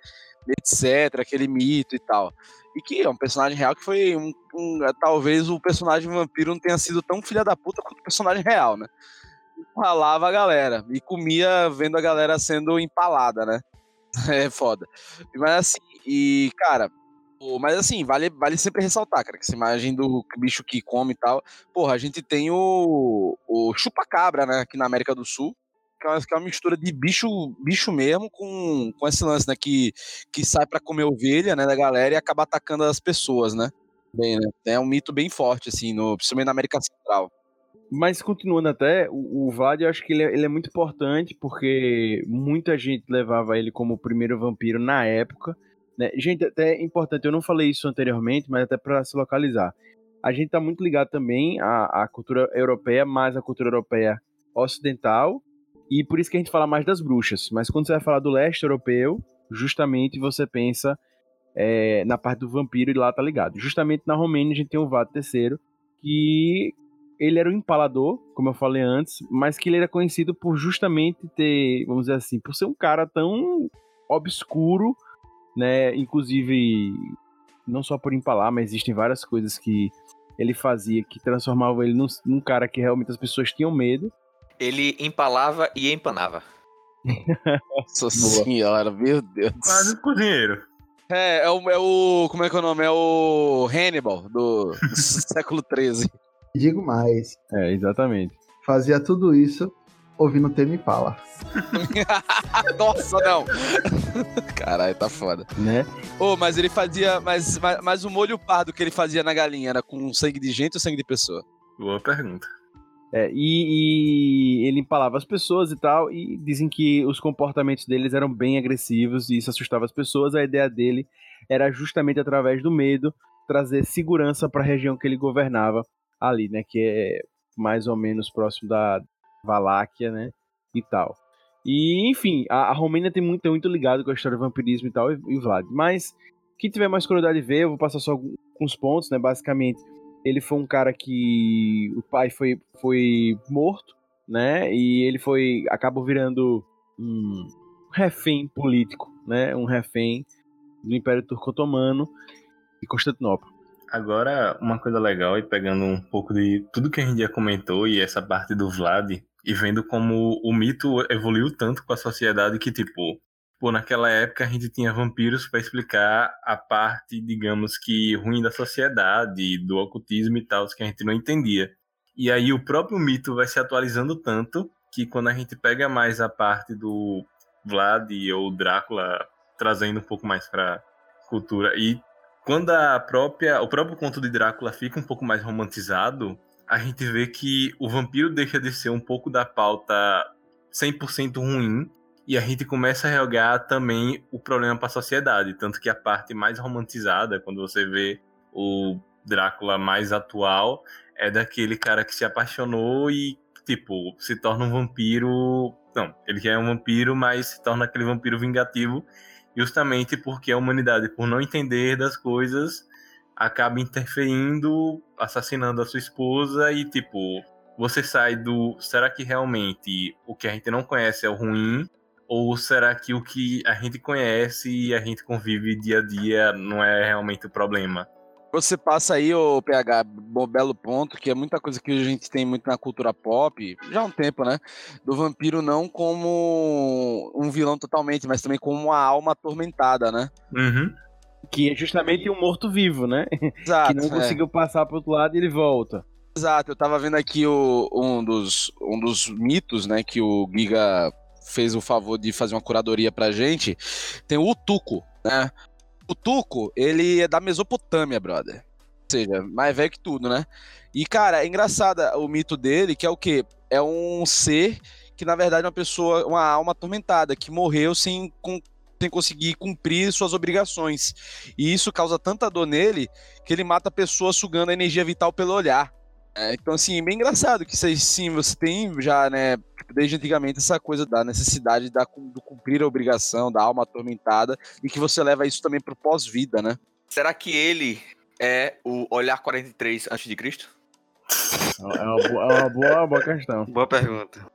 Etc., aquele mito e tal. E que é um personagem real que foi um, um- talvez o personagem vampiro não tenha sido tão filha da puta quanto o personagem real, né? Ralava a galera e comia vendo a galera sendo empalada, né? É foda. Mas assim, e cara, mas assim, vale, vale sempre ressaltar, cara, que essa imagem do bicho que come e tal. Porra, a gente tem o, o chupa-cabra, né, aqui na América do Sul. Que é, uma, que é uma mistura de bicho, bicho mesmo com, com esse lance, né? Que, que sai pra comer ovelha, né, da galera e acaba atacando as pessoas, né? Bem, né? É um mito bem forte, assim, no, principalmente na América Central. Mas continuando até, o, o Vlad eu acho que ele é, ele é muito importante porque muita gente levava ele como o primeiro vampiro na época. Né? Gente, até é importante, eu não falei isso anteriormente, mas até para se localizar. A gente tá muito ligado também à, à cultura europeia, mais à cultura europeia ocidental, e por isso que a gente fala mais das bruxas. Mas quando você vai falar do leste europeu, justamente você pensa é, na parte do vampiro e lá tá ligado. Justamente na Romênia a gente tem o Vlad III, que ele era um empalador, como eu falei antes, mas que ele era conhecido por justamente ter, vamos dizer assim, por ser um cara tão obscuro, né? Inclusive, não só por empalar, mas existem várias coisas que ele fazia que transformavam ele num, num cara que realmente as pessoas tinham medo. Ele empalava e empanava. Nossa senhora, meu Deus. Quase um cozinheiro. É, é o, é o. Como é que é o nome? É o Hannibal, do, do século XIII. Digo mais, É, exatamente. fazia tudo isso ouvindo Temi Pala. Nossa, não! Caralho, tá foda. Né? Ô, mas ele fazia. Mas, mas, mas o molho pardo que ele fazia na galinha era com sangue de gente ou sangue de pessoa? Boa pergunta. É, e, e ele empalava as pessoas e tal, e dizem que os comportamentos deles eram bem agressivos e isso assustava as pessoas. A ideia dele era justamente através do medo trazer segurança para a região que ele governava ali, né, que é mais ou menos próximo da Valáquia, né, e tal. E enfim, a, a Romênia tem muito, tem muito ligado com a história do vampirismo e tal, e, e Vlad. Mas quem tiver mais curiosidade de ver, eu vou passar só alguns pontos, né, basicamente ele foi um cara que o pai foi, foi morto, né? E ele foi acabou virando um refém político, né? Um refém do Império Turco Otomano e Constantinopla. Agora, uma coisa legal, e pegando um pouco de tudo que a gente já comentou e essa parte do Vlad, e vendo como o mito evoluiu tanto com a sociedade que, tipo, pô, naquela época a gente tinha vampiros para explicar a parte, digamos que, ruim da sociedade, do ocultismo e tal, que a gente não entendia. E aí o próprio mito vai se atualizando tanto que quando a gente pega mais a parte do Vlad ou Drácula, trazendo um pouco mais para cultura e quando a própria, o próprio conto de Drácula fica um pouco mais romantizado, a gente vê que o vampiro deixa de ser um pouco da pauta 100% ruim e a gente começa a jogar também o problema para a sociedade, tanto que a parte mais romantizada, quando você vê o Drácula mais atual, é daquele cara que se apaixonou e tipo se torna um vampiro, não, ele já é um vampiro, mas se torna aquele vampiro vingativo justamente porque a humanidade, por não entender das coisas, acaba interferindo, assassinando a sua esposa e tipo, você sai do, será que realmente o que a gente não conhece é o ruim Ou será que o que a gente conhece e a gente convive dia a dia não é realmente o problema? Você passa aí, o PH, bom belo ponto, que é muita coisa que a gente tem muito na cultura pop, já há um tempo, né? Do vampiro não como um vilão totalmente, mas também como uma alma atormentada, né? Uhum. Que é justamente um morto-vivo, né? Exato. que não é. conseguiu passar pro outro lado e ele volta. Exato, eu tava vendo aqui o, um, dos, um dos mitos, né, que o Giga fez o favor de fazer uma curadoria pra gente. Tem o Utuco, né? O Tuco, ele é da Mesopotâmia, brother. Ou seja, mais velho que tudo, né? E, cara, é engraçado o mito dele, que é o quê? É um ser que, na verdade, é uma pessoa, uma alma atormentada, que morreu sem, com, sem conseguir cumprir suas obrigações. E isso causa tanta dor nele que ele mata a pessoa sugando a energia vital pelo olhar. É, então, assim, bem engraçado que isso sim, você tem já, né, desde antigamente, essa coisa da necessidade da, do cumprir a obrigação, da alma atormentada, e que você leva isso também pro pós-vida, né? Será que ele é o Olhar 43 a.C.? É uma boa, é uma boa, uma boa questão. Boa pergunta.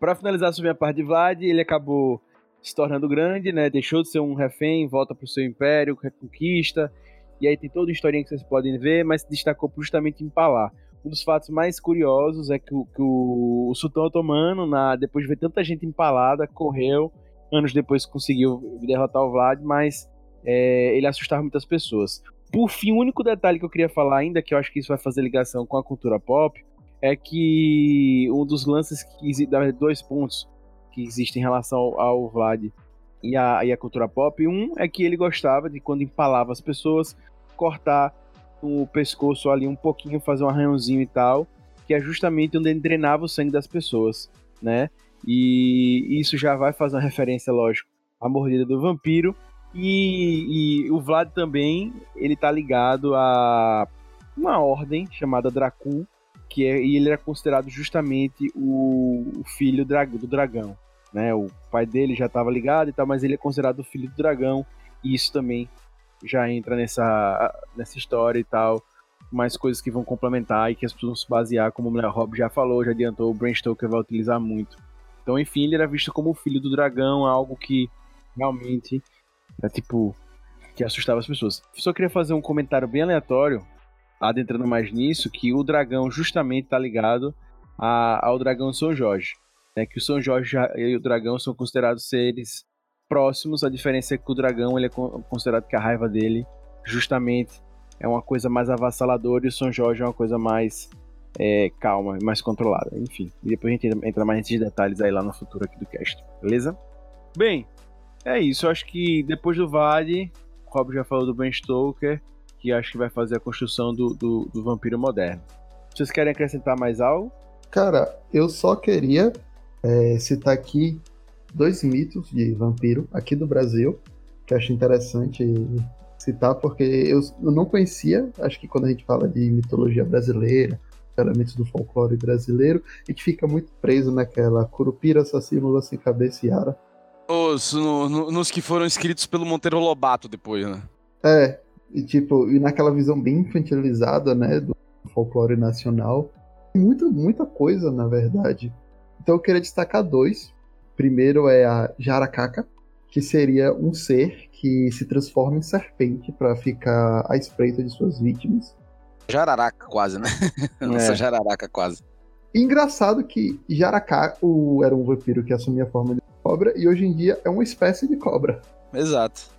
Pra finalizar sobre a parte de Vlad, ele acabou se tornando grande, né? Deixou de ser um refém, volta pro seu império, reconquista. E aí tem toda a historinha que vocês podem ver, mas se destacou justamente em Palar. Um dos fatos mais curiosos é que o, que o, o sultão otomano, na, depois de ver tanta gente empalada, correu. Anos depois conseguiu derrotar o Vlad, mas é, ele assustava muitas pessoas. Por fim, o único detalhe que eu queria falar ainda, que eu acho que isso vai fazer ligação com a cultura pop, é que um dos lances que dois pontos que existem em relação ao, ao Vlad e a, e a cultura pop, um é que ele gostava de quando empalava as pessoas cortar o pescoço ali um pouquinho, fazer um arranhãozinho e tal, que é justamente onde ele drenava o sangue das pessoas, né? E isso já vai fazer uma referência, lógico, à mordida do vampiro. E, e o Vlad também, ele tá ligado a uma ordem chamada Dracul, que é, e ele era considerado justamente o, o filho do dragão, né? O pai dele já estava ligado e tal, mas ele é considerado o filho do dragão, e isso também já entra nessa, nessa história e tal. Mais coisas que vão complementar e que as pessoas vão se basear, como o Rob já falou, já adiantou, o Bram Stoker vai utilizar muito. Então, enfim, ele era visto como o filho do dragão, algo que realmente é tipo que assustava as pessoas. Só queria fazer um comentário bem aleatório, adentrando mais nisso, que o dragão justamente está ligado a, ao dragão São Jorge. Né, que o São Jorge e o dragão são considerados seres próximos. A diferença é que o dragão ele é considerado que a raiva dele justamente é uma coisa mais avassaladora e o São Jorge é uma coisa mais é, calma, mais controlada. Enfim, e depois a gente entra mais nesses detalhes aí lá no futuro aqui do cast, beleza? Bem, é isso. Eu acho que depois do Vale, o Rob já falou do Ben Stoker, que acho que vai fazer a construção do, do, do vampiro moderno. Vocês querem acrescentar mais algo? Cara, eu só queria é, citar aqui dois mitos de vampiro aqui do Brasil, que eu acho interessante citar, porque eu, eu não conhecia, acho que quando a gente fala de mitologia brasileira, elementos do folclore brasileiro, a gente fica muito preso naquela curupira, assassino, sem cabeça e ara. Os, no, no, nos que foram escritos pelo Monteiro Lobato depois, né? É, e tipo, e naquela visão bem infantilizada, né, do folclore nacional. Muita, muita coisa, na verdade. Então eu queria destacar dois. Primeiro é a Jaracaca, que seria um ser que se transforma em serpente para ficar à espreita de suas vítimas. Jararaca, quase, né? Nossa, É. jararaca, quase. E engraçado que Jaracaca o- era um vampiro que assumia a forma de cobra e hoje em dia é uma espécie de cobra. Exato.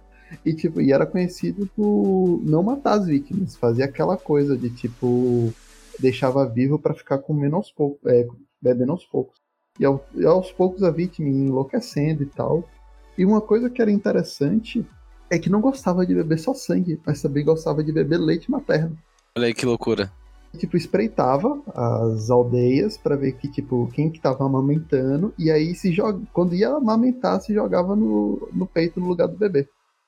E, tipo, e era conhecido por não matar as vítimas, fazia aquela coisa de tipo deixava vivo para ficar comendo aos poucos, é, bebendo aos poucos. E, ao- e aos poucos a vítima ia enlouquecendo e tal. E uma coisa que era interessante é que não gostava de beber só sangue, mas também gostava de beber leite materno. Olha aí que loucura. Tipo, espreitava as aldeias para ver que, tipo, quem que tava amamentando, e aí se joga, quando ia amamentar, se jogava no, no peito no lugar do bebê.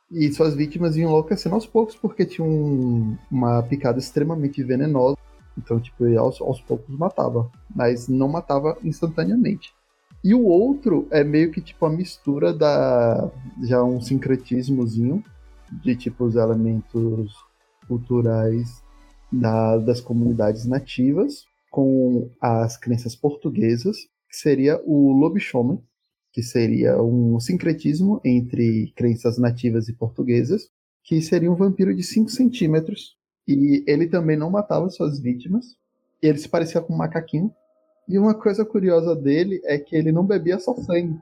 E suas vítimas iam enlouquecendo aos poucos, porque tinha um- uma picada extremamente venenosa. Então, tipo, ele aos, aos poucos matava. Mas não matava instantaneamente. E o outro é meio que tipo a mistura da. Já um sincretismozinho de tipo os elementos culturais da- das comunidades nativas com as crenças portuguesas, que seria o lobisomem, que seria um sincretismo entre crenças nativas e portuguesas, que seria um vampiro de 5 centímetros. E ele também não matava suas vítimas. Ele se parecia com um macaquinho. E uma coisa curiosa dele é que ele não bebia só sangue.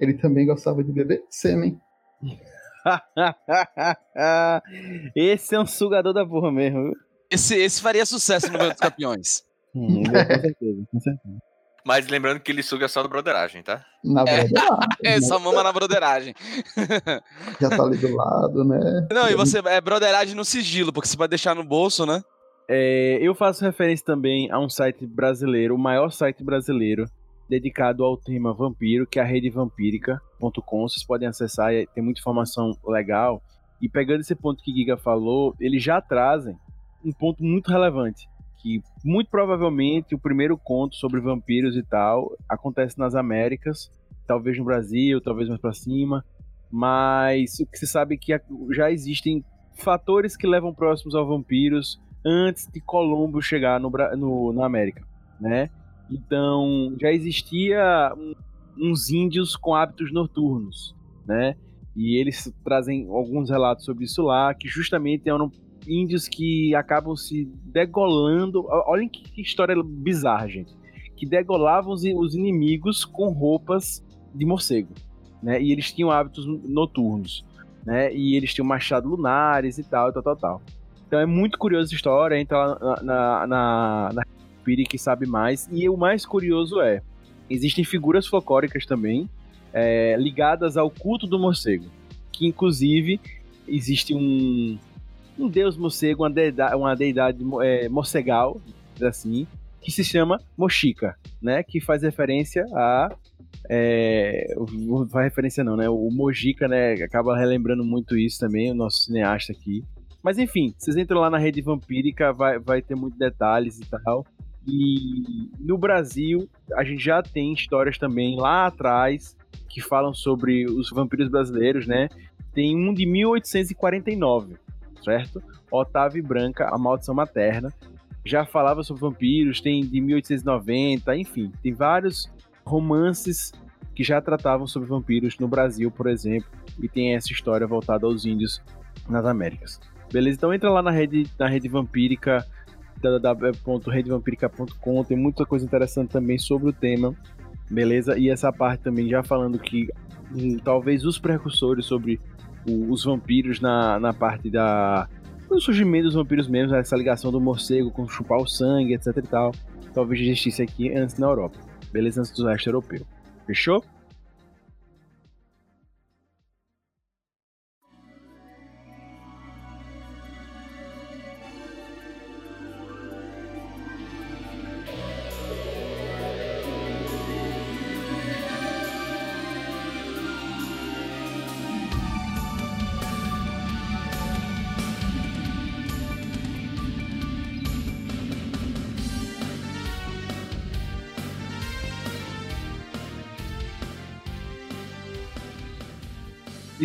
Ele também gostava de beber sêmen. Esse é um sugador da porra mesmo. Esse, esse faria sucesso no Banco dos Campeões. Hum, com certeza, com certeza. Mas lembrando que ele suga só do broderagem, tá? Na verdade, É, só mama na broderagem. já tá ali do lado, né? Não, e você é broderagem no sigilo, porque você vai deixar no bolso, né? É, eu faço referência também a um site brasileiro, o maior site brasileiro dedicado ao tema vampiro, que é a redevampírica.com. Vocês podem acessar, e tem muita informação legal. E pegando esse ponto que Giga falou, eles já trazem um ponto muito relevante, que muito provavelmente o primeiro conto sobre vampiros e tal acontece nas Américas, talvez no Brasil, talvez mais para cima, mas o que se sabe é que já existem fatores que levam próximos aos vampiros antes de Colombo chegar no, no- na América, né? Então já existia uns índios com hábitos noturnos, né? E eles trazem alguns relatos sobre isso lá, que justamente eram índios que acabam se degolando. Olhem que, história bizarra, gente. Que degolavam os, inimigos com roupas de morcego, né? E eles tinham hábitos noturnos, né? E eles tinham machado lunares e tal, tal, tal, tal. Então é muito curiosa essa história, entra lá na, na, na, na Piri que sabe mais. E o mais curioso é, existem figuras folclóricas também, é, ligadas ao culto do morcego. Que inclusive existe um, um deus morcego, uma deidade, uma deidade é, morcegal, assim, que se chama Mochica, né? Que faz referência a. É, faz referência não, né? O Mojica, né? Acaba relembrando muito isso também, o nosso cineasta aqui. Mas enfim, vocês entram lá na rede vampírica, vai, vai ter muitos detalhes e tal. E no Brasil, a gente já tem histórias também lá atrás que falam sobre os vampiros brasileiros, né? Tem um de 1849, certo? Otávio Branca, A Maldição Materna. Já falava sobre vampiros, tem de 1890, enfim, tem vários romances que já tratavam sobre vampiros no Brasil, por exemplo, e tem essa história voltada aos índios nas Américas. Beleza? Então entra lá na rede, na rede vampírica, www.redevampírica.com, tem muita coisa interessante também sobre o tema, beleza? E essa parte também já falando que hum, talvez os precursores sobre os vampiros na, na parte da o surgimento dos vampiros mesmo, essa ligação do morcego com chupar o sangue, etc e tal, talvez existisse aqui antes na Europa, beleza? Antes do resto europeu. Fechou?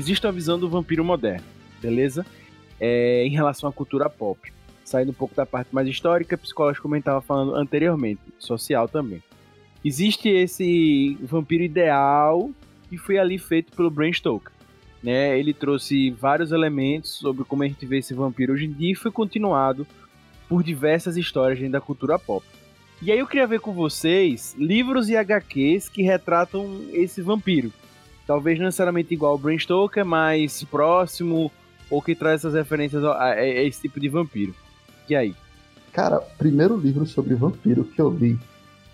Existe a visão do vampiro moderno, beleza? É, em relação à cultura pop. Saindo um pouco da parte mais histórica, psicológica, como gente estava falando anteriormente, social também. Existe esse vampiro ideal que foi ali feito pelo Bram Stoker. Né? Ele trouxe vários elementos sobre como a gente vê esse vampiro hoje em dia e foi continuado por diversas histórias dentro da cultura pop. E aí eu queria ver com vocês livros e HQs que retratam esse vampiro talvez não necessariamente igual ao Bram Stoker, mas próximo, ou que traz essas referências a, a- a esse tipo de vampiro. E aí? Cara, primeiro livro sobre vampiro que eu li,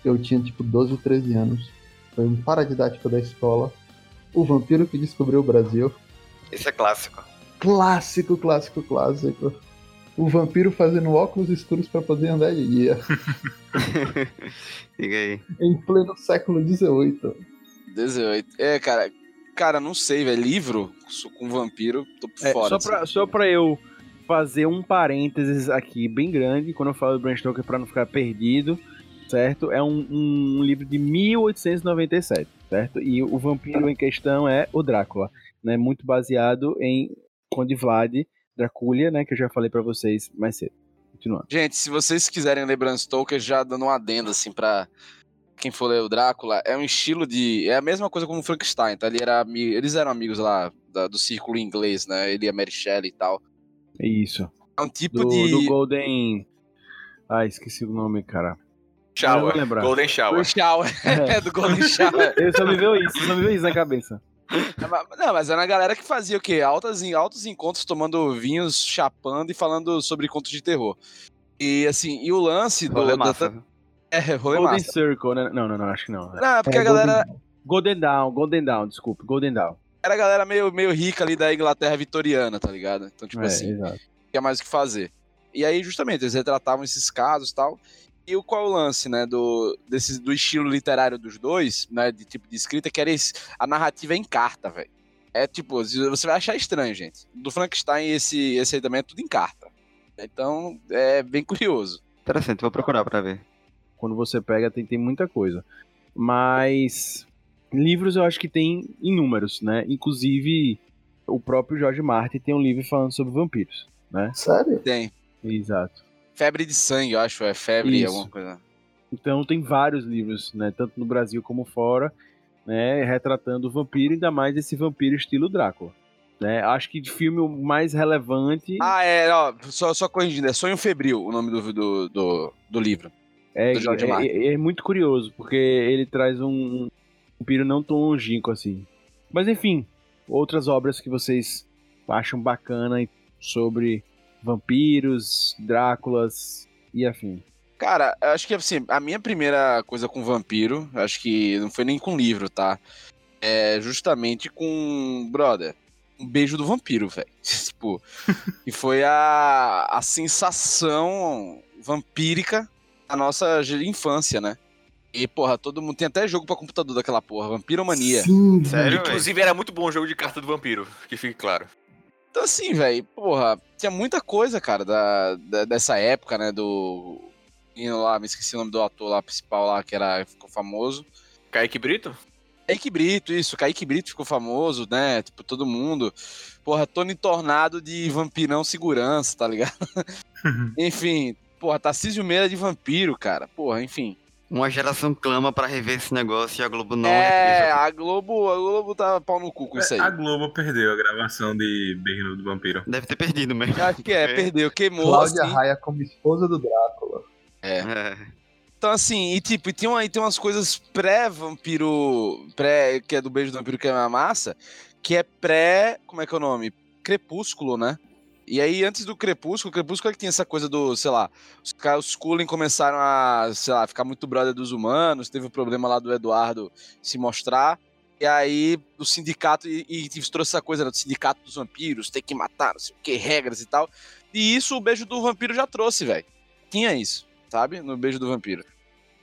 eu tinha tipo 12 ou 13 anos. Foi um paradidático da escola. O Vampiro que Descobriu o Brasil. Esse é clássico. Clássico, clássico, clássico. O vampiro fazendo óculos escuros para poder andar de dia. Diga aí. em pleno século XVIII. 18. É, cara. Cara, não sei, velho. Livro com vampiro, tô por É, fora. só, assim. pra, só pra eu fazer um parênteses aqui bem grande, quando eu falo do Bram Stoker, pra não ficar perdido, certo? É um, um livro de 1897, certo? E o vampiro em questão é o Drácula, né? Muito baseado em Conde Vlad, Draculia, né? Que eu já falei pra vocês mais cedo. Continuando. Gente, se vocês quiserem ler Bram Stoker, já dando um adendo, assim, pra. Quem for ler o Drácula, é um estilo de. É a mesma coisa como o Frankenstein, tá? Ele era, eles eram amigos lá da- do círculo inglês, né? Ele e a Mary Shelley e tal. É isso. É um tipo Do, de. do Golden. Ah, esqueci o nome, cara. Eu Shower. vou lembrar. Golden Shower. Shower. É. É, do Golden Shower. Eu só me veio isso, só me veio isso na cabeça. Não, mas era uma galera que fazia o quê? Altas, altos encontros tomando vinhos, chapando e falando sobre contos de terror. E assim, e o lance do. Rolê da- massa. É, rolê Golden massa. Circle, né? Não, não, não, acho que não. Não, é porque É, a galera. Golden- Golden Dawn, Golden Dawn, desculpe, Golden Dawn. Era a galera meio, meio rica ali da Inglaterra vitoriana, tá ligado? Então, tipo é, assim, exato. tinha mais o que fazer. E aí, justamente, eles retratavam esses casos e tal. E o qual o lance, né, do, desse, do estilo literário dos dois, né, de tipo de escrita, que era esse, a narrativa é em carta, velho. É tipo, você vai achar estranho, gente. Do Frankenstein, esse, esse aí também é tudo em carta. Então, é bem curioso. Interessante, vou procurar pra ver. Quando você pega, tem, tem muita coisa. Mas livros eu acho que tem inúmeros, né? Inclusive, o próprio George Martin tem um livro falando sobre vampiros, né? Sério? Tem. Exato. Febre de sangue, eu acho, é febre, Isso. alguma coisa. Então tem vários livros, né? Tanto no Brasil como fora, né? Retratando o vampiro, ainda mais esse vampiro estilo Drácula. Né? Acho que de filme o mais relevante Ah, é, ó, só, só corrigindo, é Sonho Febril o nome do, do, do, do livro. É, do George é- Martin. é- é muito curioso, porque ele traz um vampiro não tão longínquo assim. Mas enfim, outras obras que vocês acham bacana sobre vampiros, Dráculas e afim. Cara, eu acho que assim, a minha primeira coisa com vampiro, acho que não foi nem com livro, tá? É justamente com, brother, um beijo do vampiro, velho. tipo, e foi a, a sensação vampírica da nossa infância, né? E, porra, todo mundo tem até jogo pra computador daquela porra, Vampiromania. Sim, Sério, velho? Inclusive, era muito bom o jogo de carta do vampiro, que fique claro. Então, assim, velho, porra, tinha muita coisa, cara, da, da- dessa época, né? Do. menino lá, me esqueci o nome do ator lá, principal lá, que era, ficou famoso. Kaique Brito? Kaique Brito, isso, Kaique Brito ficou famoso, né? Tipo, todo mundo. Porra, Tony Tornado de vampirão segurança, tá ligado? enfim, porra, Tarcísio Meira de vampiro, cara. Porra, enfim. Uma geração clama pra rever esse negócio e a Globo não é, reprisa. a Globo, a Globo tá pau no cu com isso aí. A Globo perdeu a gravação de Beijo do Vampiro. Deve ter perdido mesmo. Acho que é, perdeu, queimou, Cláudia assim. Raia como esposa do Drácula. É. Então, assim, e tipo, e tem, uma, e tem umas coisas pré-vampiro. Pré, que é do beijo do vampiro que é uma massa, que é pré. Como é que é o nome? Crepúsculo, né? E aí, antes do Crepúsculo, o Crepúsculo é que tinha essa coisa do, sei lá, os caras, os Cullen começaram a, sei lá, ficar muito brother dos humanos, teve o problema lá do Eduardo se mostrar, e aí o sindicato, e, e trouxe essa coisa né, do sindicato dos vampiros, tem que matar, não sei o que, regras e tal. E isso o beijo do vampiro já trouxe, velho. Tinha isso, sabe? No beijo do vampiro.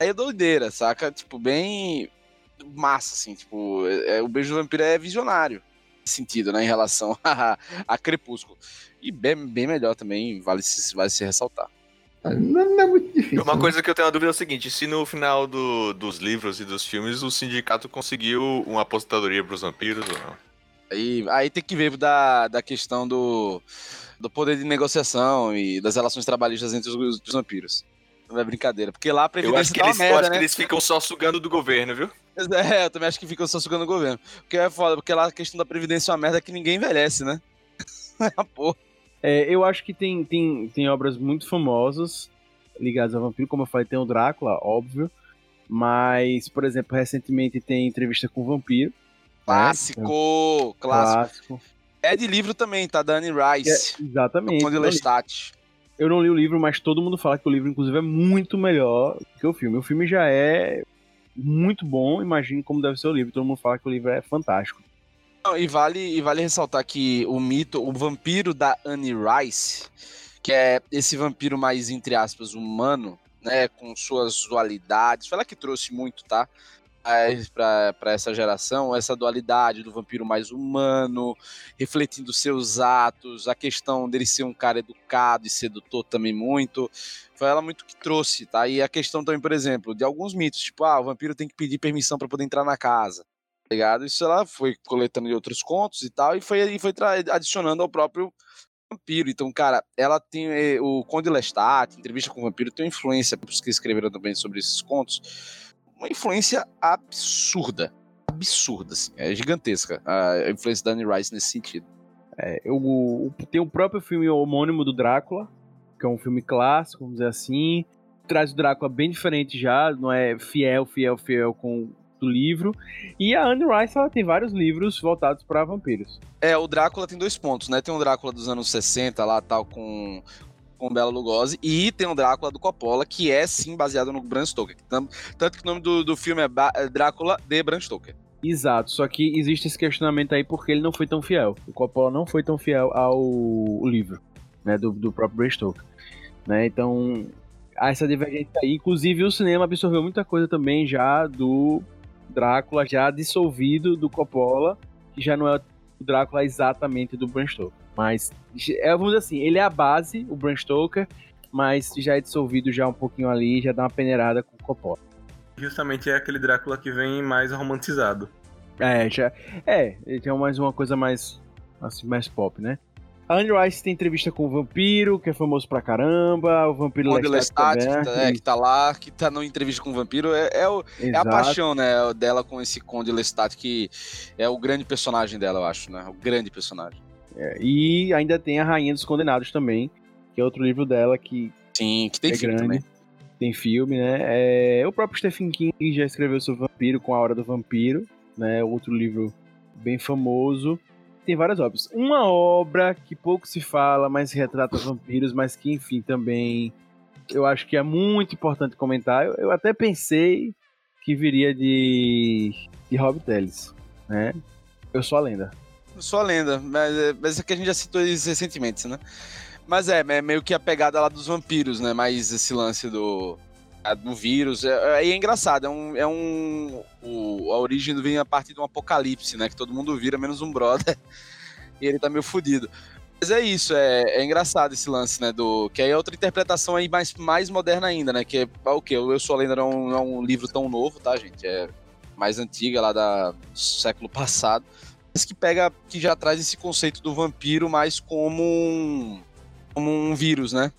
Aí é doideira, saca? Tipo, bem massa, assim, tipo, é- é- o beijo do vampiro é visionário sentido, né, em relação a, a Crepúsculo. E bem, bem melhor também, vale se, vale se ressaltar. Ah, Não, não é muito difícil. Uma né? coisa que eu tenho uma dúvida é o seguinte: se no final do- dos livros e dos filmes o sindicato conseguiu uma aposentadoria pros vampiros ou não? Aí, aí tem que ver da, da questão do, do poder de negociação e das relações trabalhistas entre os, os vampiros. Não é brincadeira, porque lá a Eu previdência acho que, tá uma eles, eu merda, acho né? que eles ficam só sugando do governo, viu? É, eu também acho que ficam só sugando o governo. Porque é foda, porque lá a questão da previdência é uma merda que ninguém envelhece, né? Porra. É, eu acho que tem, tem, tem obras muito famosas ligadas ao vampiro, como eu falei, tem o Drácula, óbvio. Mas, por exemplo, recentemente tem entrevista com o vampiro. Clássico, clássico. Clássico. É de livro também, tá? Da Anne Rice. É, exatamente. Conde Eu não li- Lestat. Eu não li o livro, mas todo mundo fala que o livro, inclusive, é muito melhor que o filme. O filme já é muito bom, imagine como deve ser o livro. Todo mundo fala que o livro é fantástico. Não, e vale, e vale ressaltar que o mito, o vampiro da Anne Rice, que é esse vampiro mais, entre aspas, humano, né, com suas dualidades, foi ela que trouxe muito, tá? Pra, pra essa geração, essa dualidade do vampiro mais humano, refletindo seus atos, a questão dele ser um cara educado e sedutor também muito, foi ela muito que trouxe, tá? E a questão também, por exemplo, de alguns mitos, tipo, ah, o vampiro tem que pedir permissão pra poder entrar na casa ligado? Isso ela foi coletando de outros contos e tal, e foi, e foi adicionando ao próprio vampiro. Então, cara, ela tem eh, o Conde Lestat, entrevista com o vampiro, tem uma influência, os que escreveram também sobre esses contos, uma influência absurda. Absurda, assim. É gigantesca a influência da Anne Rice nesse sentido. É, o, tem o próprio filme homônimo do Drácula, que é um filme clássico, vamos dizer assim. Traz o Drácula bem diferente já, não é fiel, fiel, fiel com o livro. E a Anne Rice ela tem vários livros voltados para vampiros. É, o Drácula tem dois pontos, né? Tem um Drácula dos anos 60 lá, tal, com com Bela Lugosi, e tem o Drácula do Coppola, que é sim baseado no Bram Stoker. Tanto que o nome do, do filme é, é Drácula de Bram Stoker. Exato, só que existe esse questionamento aí porque ele não foi tão fiel. O Coppola não foi tão fiel ao livro, né, do, do próprio Bram Stoker. Né, então, há essa divergência aí. Inclusive, o cinema absorveu muita coisa também já do Drácula, já dissolvido do Coppola, que já não é o Drácula exatamente do Bram Stoker. Mas, é, vamos dizer assim, ele é a base, o Bram Stoker, mas já é dissolvido já um pouquinho ali, já dá uma peneirada com o Coppola. Justamente é aquele Drácula que vem mais romantizado. É, já. É, ele tem mais uma coisa mais. Assim, mais pop, né? A Anne Rice tem entrevista com o vampiro, que é famoso pra caramba. O vampiro Conde Lestat, que, tá, é, que tá lá, que tá na entrevista com o vampiro. É, é, o, é, a paixão, né, dela com esse Conde Lestat, que é o grande personagem dela, eu acho, né? O grande personagem. É, e ainda tem a Rainha dos Condenados também, que é outro livro dela que. Sim, que tem é filme grande. também tem filme, né? É, o próprio Stephen King já escreveu sobre vampiro com A Hora do Vampiro, né? Outro livro bem famoso. Tem várias obras. Uma obra que pouco se fala, mas retrata vampiros, mas que, enfim, também eu acho que é muito importante comentar. Eu, eu até pensei que viria de, de Rob Telles, né? Eu sou a lenda. Eu sou a lenda, mas, mas é que a gente já citou isso recentemente, né? Mas é, é meio que a pegada lá dos vampiros, né? Mais esse lance do, do vírus. É, é, é engraçado, é um. É um o, a origem vem a partir de um apocalipse, né? Que todo mundo vira, menos um brother. e ele tá meio fudido. Mas é isso, é, é engraçado esse lance, né? Do, que aí é outra interpretação aí mais, mais moderna ainda, né? Que é o que? Eu Sou a Lenda não, não é um livro tão novo, tá, gente? É mais antiga, lá da, século passado. Mas que pega, que já traz esse conceito do vampiro mais como um como um vírus, né?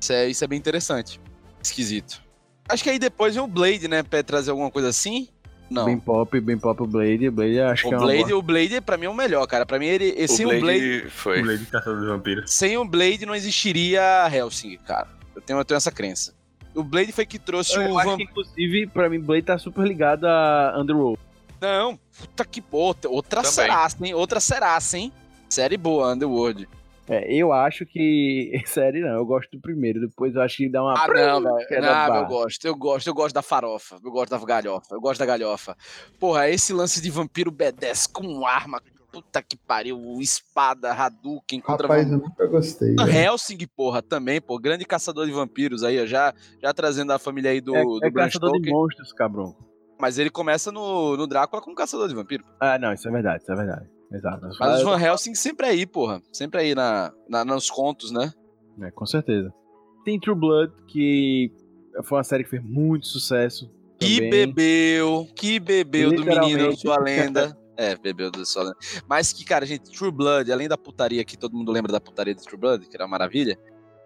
Isso é, isso é bem interessante. Esquisito. Acho que aí depois vem o Blade, né? Pra trazer alguma coisa assim. Não. Bem pop, bem pop o Blade. Blade acho o que é Blade, O Blade, pra mim, é o melhor, cara. Pra mim, ele. O sem Blade, o Blade. Foi. O Blade Caçador de Vampiros. Sem o Blade não existiria Helsing, cara. Eu tenho, eu tenho essa crença. O Blade foi que trouxe eu o. Acho que, inclusive, pra mim, Blade tá super ligado a Underworld. Não, puta que outra, outra seraça, hein? Outra seraça, hein? Série boa, Underworld. É, eu acho que. Sério, não. Eu gosto do primeiro. Depois eu acho que dá uma. Ah, não, velho. Não, eu gosto. Eu gosto. Eu gosto da farofa. Eu gosto da galhofa. Eu gosto da galhofa. Porra, esse lance de vampiro B10 com arma. Puta que pariu. Espada, Hadouken contra Rapaz, eu nunca gostei. Helsing, porra, também, pô. Grande caçador de vampiros aí, ó. Já, já trazendo a família aí do. É, do é caçador Stoker. de monstros, cabrão. Mas ele começa no, no Drácula como caçador de vampiro. Ah, não, isso é verdade, isso é verdade. Exato. Mas o Van Helsing sempre aí, porra. Sempre aí na, na, nos contos, né? É, com certeza. Tem True Blood, que foi uma série que fez muito sucesso. Que também. bebeu, que bebeu do menino da sua lenda. é, bebeu da sua lenda. Mas que, cara, gente, True Blood, além da putaria que todo mundo lembra da putaria de True Blood, que era uma maravilha.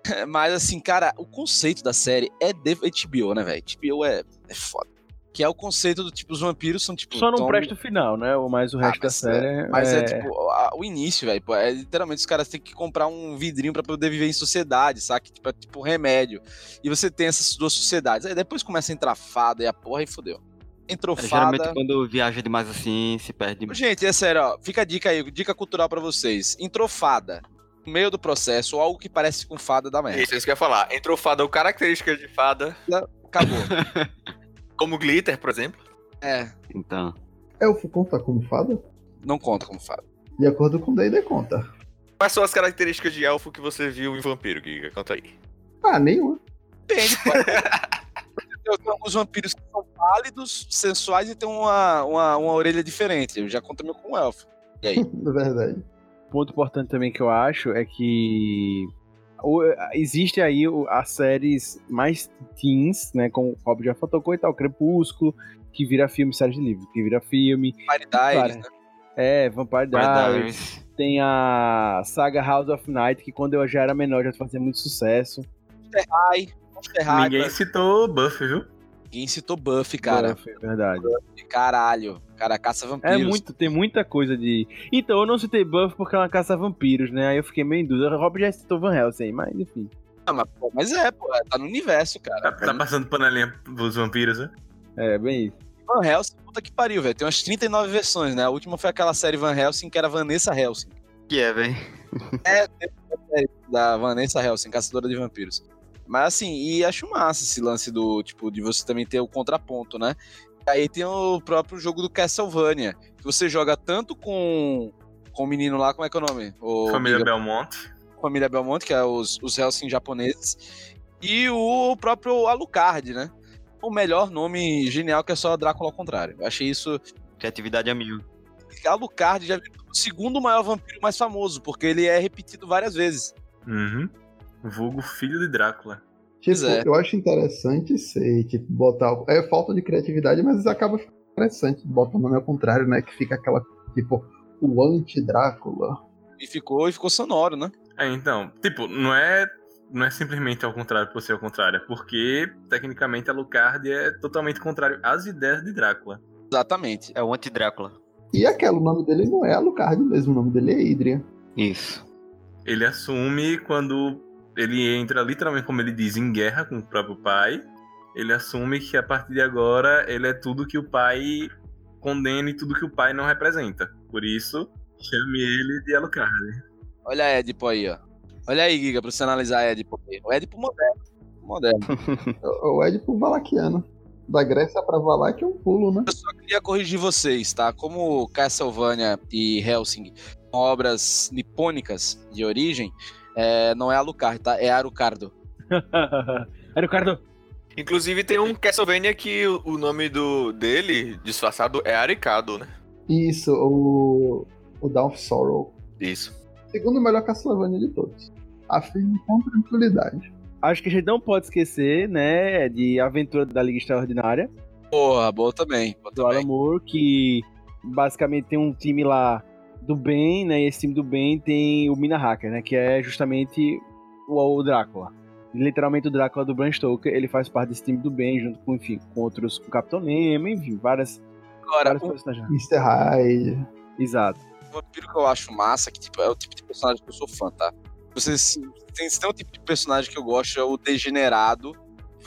Mas assim, cara, o conceito da série é de HBO, né, velho? HBO é, é foda. Que é o conceito do tipo, os vampiros são tipo. Só não presta o final, né? Ou mais o ah, resto ah, da série. É, mas é, é tipo, a, o início, velho. É literalmente os caras têm que comprar um vidrinho para poder viver em sociedade, sabe? Tipo, é tipo remédio. E você tem essas duas sociedades. Aí depois começa a entrar fada e a porra e fodeu. Entrou é, fada. Geralmente quando viaja demais assim, se perde. Gente, é sério, ó. Fica a dica aí, dica cultural para vocês. Entrou fada no meio do processo, algo que parece com fada da merda. Isso, isso que eu ia falar. Entrou fada ou característica de fada. Acabou. Como glitter, por exemplo. É. Então. Elfo conta como fada? Não conta como fada. De acordo com o D&D conta. Quais são as características de elfo que você viu em vampiro, Giga? Conta aí. Ah, nenhuma. Depende, Tem alguns vampiros que são pálidos, sensuais e tem uma, uma, uma orelha diferente. Eu já conto meu com um elfo. E aí? É verdade. Ponto importante também que eu acho é que existe aí as séries mais teens, né? Como o Rob já tocou e tal, Crepúsculo, que vira filme, série de livro, que vira filme. Vampire Diaries, né? É, Vampire Diaries. Tem a saga House of Night, que quando eu já era menor já fazia muito sucesso. Monster High. Monster High. Ninguém citou Buffy, viu? Ninguém citou Buffy, cara. Buffy, é verdade. Caralho. Cara, caça vampiros. É muito, tem muita coisa de. Então, eu não citei Buffy porque é uma caça vampiros, né? Aí eu fiquei meio em dúvida. O Rob já citou Van Helsing, mas enfim. Ah, mas, pô, mas é, pô, tá no universo, cara. Tá, tá passando panelinha pros vampiros, né? É, bem isso. Van Helsing, puta que pariu, velho. Tem umas 39 versões, né? A última foi aquela série Van Helsing que era Vanessa Helsing. Que é, velho. É, tem uma série da Vanessa Helsing, caçadora de vampiros. Mas assim, e acho massa esse lance do, tipo, de você também ter o contraponto, né? Aí tem o próprio jogo do Castlevania, que você joga tanto com, com o menino lá, como é que é o nome? O Família Belmonte. Família Belmonte, que é os, os Helsing japoneses, e o próprio Alucard, né? O melhor nome genial que é só Drácula ao contrário. Eu achei isso. Criatividade a mil. Alucard já virou o segundo maior vampiro mais famoso, porque ele é repetido várias vezes. Uhum. Vulgo filho de Drácula. Tipo, é. eu acho interessante ser, tipo, botar. É falta de criatividade, mas acaba ficando interessante botar o nome ao contrário, né? Que fica aquela, tipo, o anti-Drácula. E ficou, e ficou sonoro, né? É, então, tipo, não é não é simplesmente ao contrário por ser ao contrário, é porque tecnicamente a Lucard é totalmente contrário às ideias de Drácula. Exatamente. É o anti-Drácula. E aquela, o nome dele não é Alucard mesmo, o nome dele é Idria. Isso. Ele assume quando ele entra literalmente, como ele diz, em guerra com o próprio pai. Ele assume que a partir de agora ele é tudo que o pai condena e tudo que o pai não representa. Por isso, chame ele de Alucard. Olha a Edipo aí, ó. Olha aí, Giga, pra você analisar a Edipo aí. O Edipo moderno. Moderno. O Édipo Valaquiano. Da Grécia pra Valak é um pulo, né? Eu só queria corrigir vocês, tá? Como Castlevania e Helsing são obras nipônicas de origem, é, não é Alucard, tá? É Arucardo. Era o cara do. Inclusive tem um Castlevania que o o nome do dele, disfarçado, é Aricado, né? Isso, o. O Down of Sorrow. Isso. Segundo melhor Castlevania de todos. Afirmo com tranquilidade. Acho que a gente não pode esquecer, né, de Aventura da Liga Extraordinária, Porra, boa também. Boa do Alan também. Moore, que basicamente tem um time lá do bem, né, e esse time do bem tem o Mina Hacker, né, que é justamente o, o Drácula. Literalmente o Drácula do Bram Stoker, ele faz parte desse time do bem, junto com, enfim, com outros, com o Capitão Nemo, enfim, várias, Agora, vários um personagens. Mr. Hyde. Exato. vampiro que eu acho massa, que tipo, é o tipo de personagem que eu sou fã, tá? Vocês tem, tem um tipo de personagem que eu gosto, é o degenerado,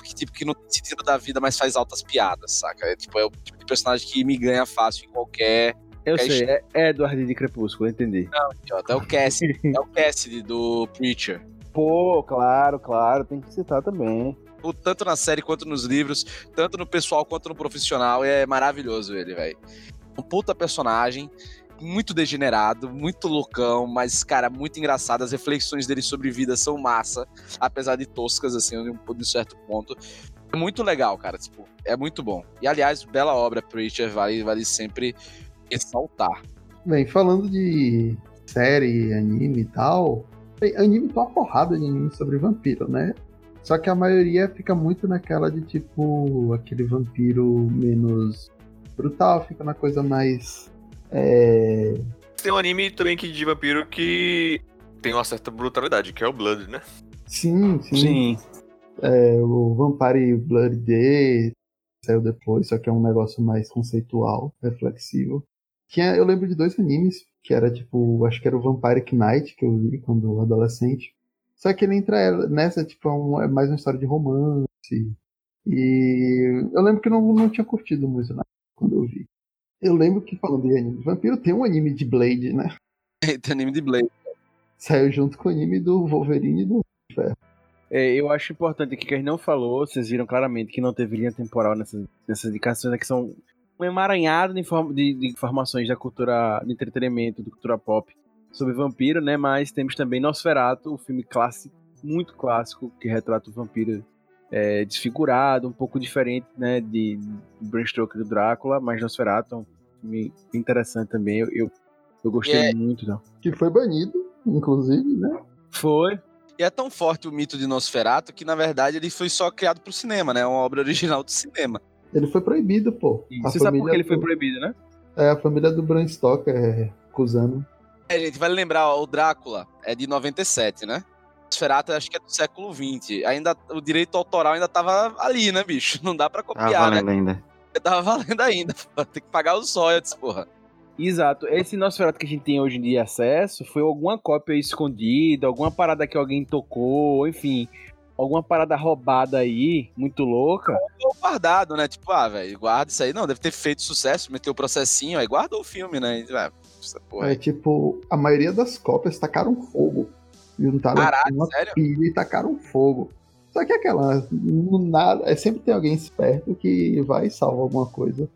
que tipo, que não tem sentido da vida, mas faz altas piadas, saca? É, tipo, é o tipo de personagem que me ganha fácil em qualquer. Eu É sei, é, é Edward de Crepúsculo, eu entendi. Ó, Até o Cassidy, é o Cassidy do Preacher. Pô, claro, claro, tem que citar também. O- Tanto na série quanto nos livros, tanto no pessoal quanto no profissional, é maravilhoso ele, velho. Um puta personagem, muito degenerado, muito loucão, mas, cara, muito engraçado. As reflexões dele sobre vida são massa, apesar de toscas, assim, de um, de um certo ponto. É muito legal, cara, tipo, é muito bom. E, aliás, bela obra, Preacher, vale, vale sempre ressaltar. Bem, falando de série, anime e tal. Bem, anime tem uma porrada de anime sobre vampiro, né? Só que a maioria fica muito naquela de tipo aquele vampiro menos brutal, fica na coisa mais. É. Tem um anime também que, de vampiro que tem uma certa brutalidade, que é o Blood, né? Sim, sim. É, o Vampire Blood Day saiu depois, só que é um negócio mais conceitual, reflexivo. Tinha, eu lembro de dois animes, que era tipo, acho que era o Vampire Knight, que eu vi quando adolescente. Só que ele entra nessa, tipo, é, um- é mais uma história de romance. E eu lembro que eu não, não tinha curtido muito né, quando eu vi. Eu lembro que falando de anime de vampiro, tem um anime de Blade, né? Tem anime de Blade. Saiu junto com o anime do Wolverine e do É, eu acho importante aqui que a gente não falou, vocês viram claramente que não teve linha temporal nessas, nessas indicações, né, que são um emaranhado de, inform- de- de informações da cultura, de entretenimento, da cultura pop sobre vampiro, né? Mas temos também Nosferatu, um filme clássico, muito clássico, que retrata o vampiro é, desfigurado, um pouco diferente, né? De, de Bram Stoker do Drácula, mas Nosferatu é um filme interessante também. Eu, eu, eu gostei É. muito, não. que foi banido, inclusive, né? Foi, E é tão forte o mito de Nosferatu que, na verdade, ele foi só criado pro cinema, né? É uma obra original do cinema. Ele foi proibido, pô. A Você sabe por que ele foi do- proibido, né? É, a família do Bram Stoker é acusando. É, gente, vale lembrar, ó, o Drácula é de 97, né? Nosferatu acho que é do século XX. Ainda, o direito autoral ainda tava ali, né, bicho? Não dá pra Tá copiar, valendo né? ainda. Tava valendo ainda, pô. Tem que pagar os royalties, porra. Exato. Esse Nosferatu que a gente tem hoje em dia acesso foi alguma cópia escondida, alguma parada que alguém tocou, enfim, alguma parada roubada aí, muito louca. Ou guardado, né? Tipo, ah, velho, guarda isso aí. Não, deve ter feito sucesso, meteu o processinho, aí guardou o filme, né? E, ah, essa porra É tipo, a maioria das cópias tacaram fogo. Juntaram Caralho, uma sério? pilha e tacaram fogo. Só que aquela, no nada, é sempre tem alguém esperto que vai e salva alguma coisa.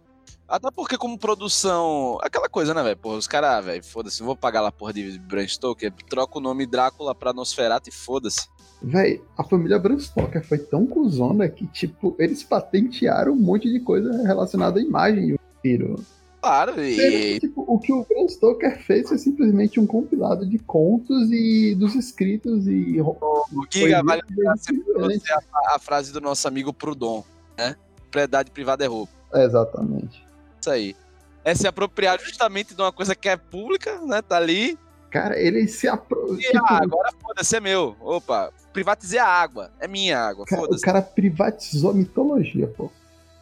Até porque, como produção. Aquela coisa, né, velho? Porra, os caras, velho, foda-se, não vou pagar lá porra de Bram Stoker. Troca o nome Drácula pra Nosferatu e foda-se. Véi, a família Bram Stoker foi tão cuzona que, tipo, eles patentearam um monte de coisa relacionada à imagem do vampiro. Claro, e. que, tipo, o que o Bram Stoker fez foi simplesmente um compilado de contos e dos escritos e. O Giga vale você a, a frase do nosso amigo Prudon, né? Propriedade privada é roubo. Exatamente. Isso aí. É se apropriar justamente de uma coisa que é pública, né? Tá ali. Cara, ele se apro... E, tipo, ah, agora foda-se, é meu. Opa, privatizei a água. É minha água, cara, o cara privatizou a mitologia, pô.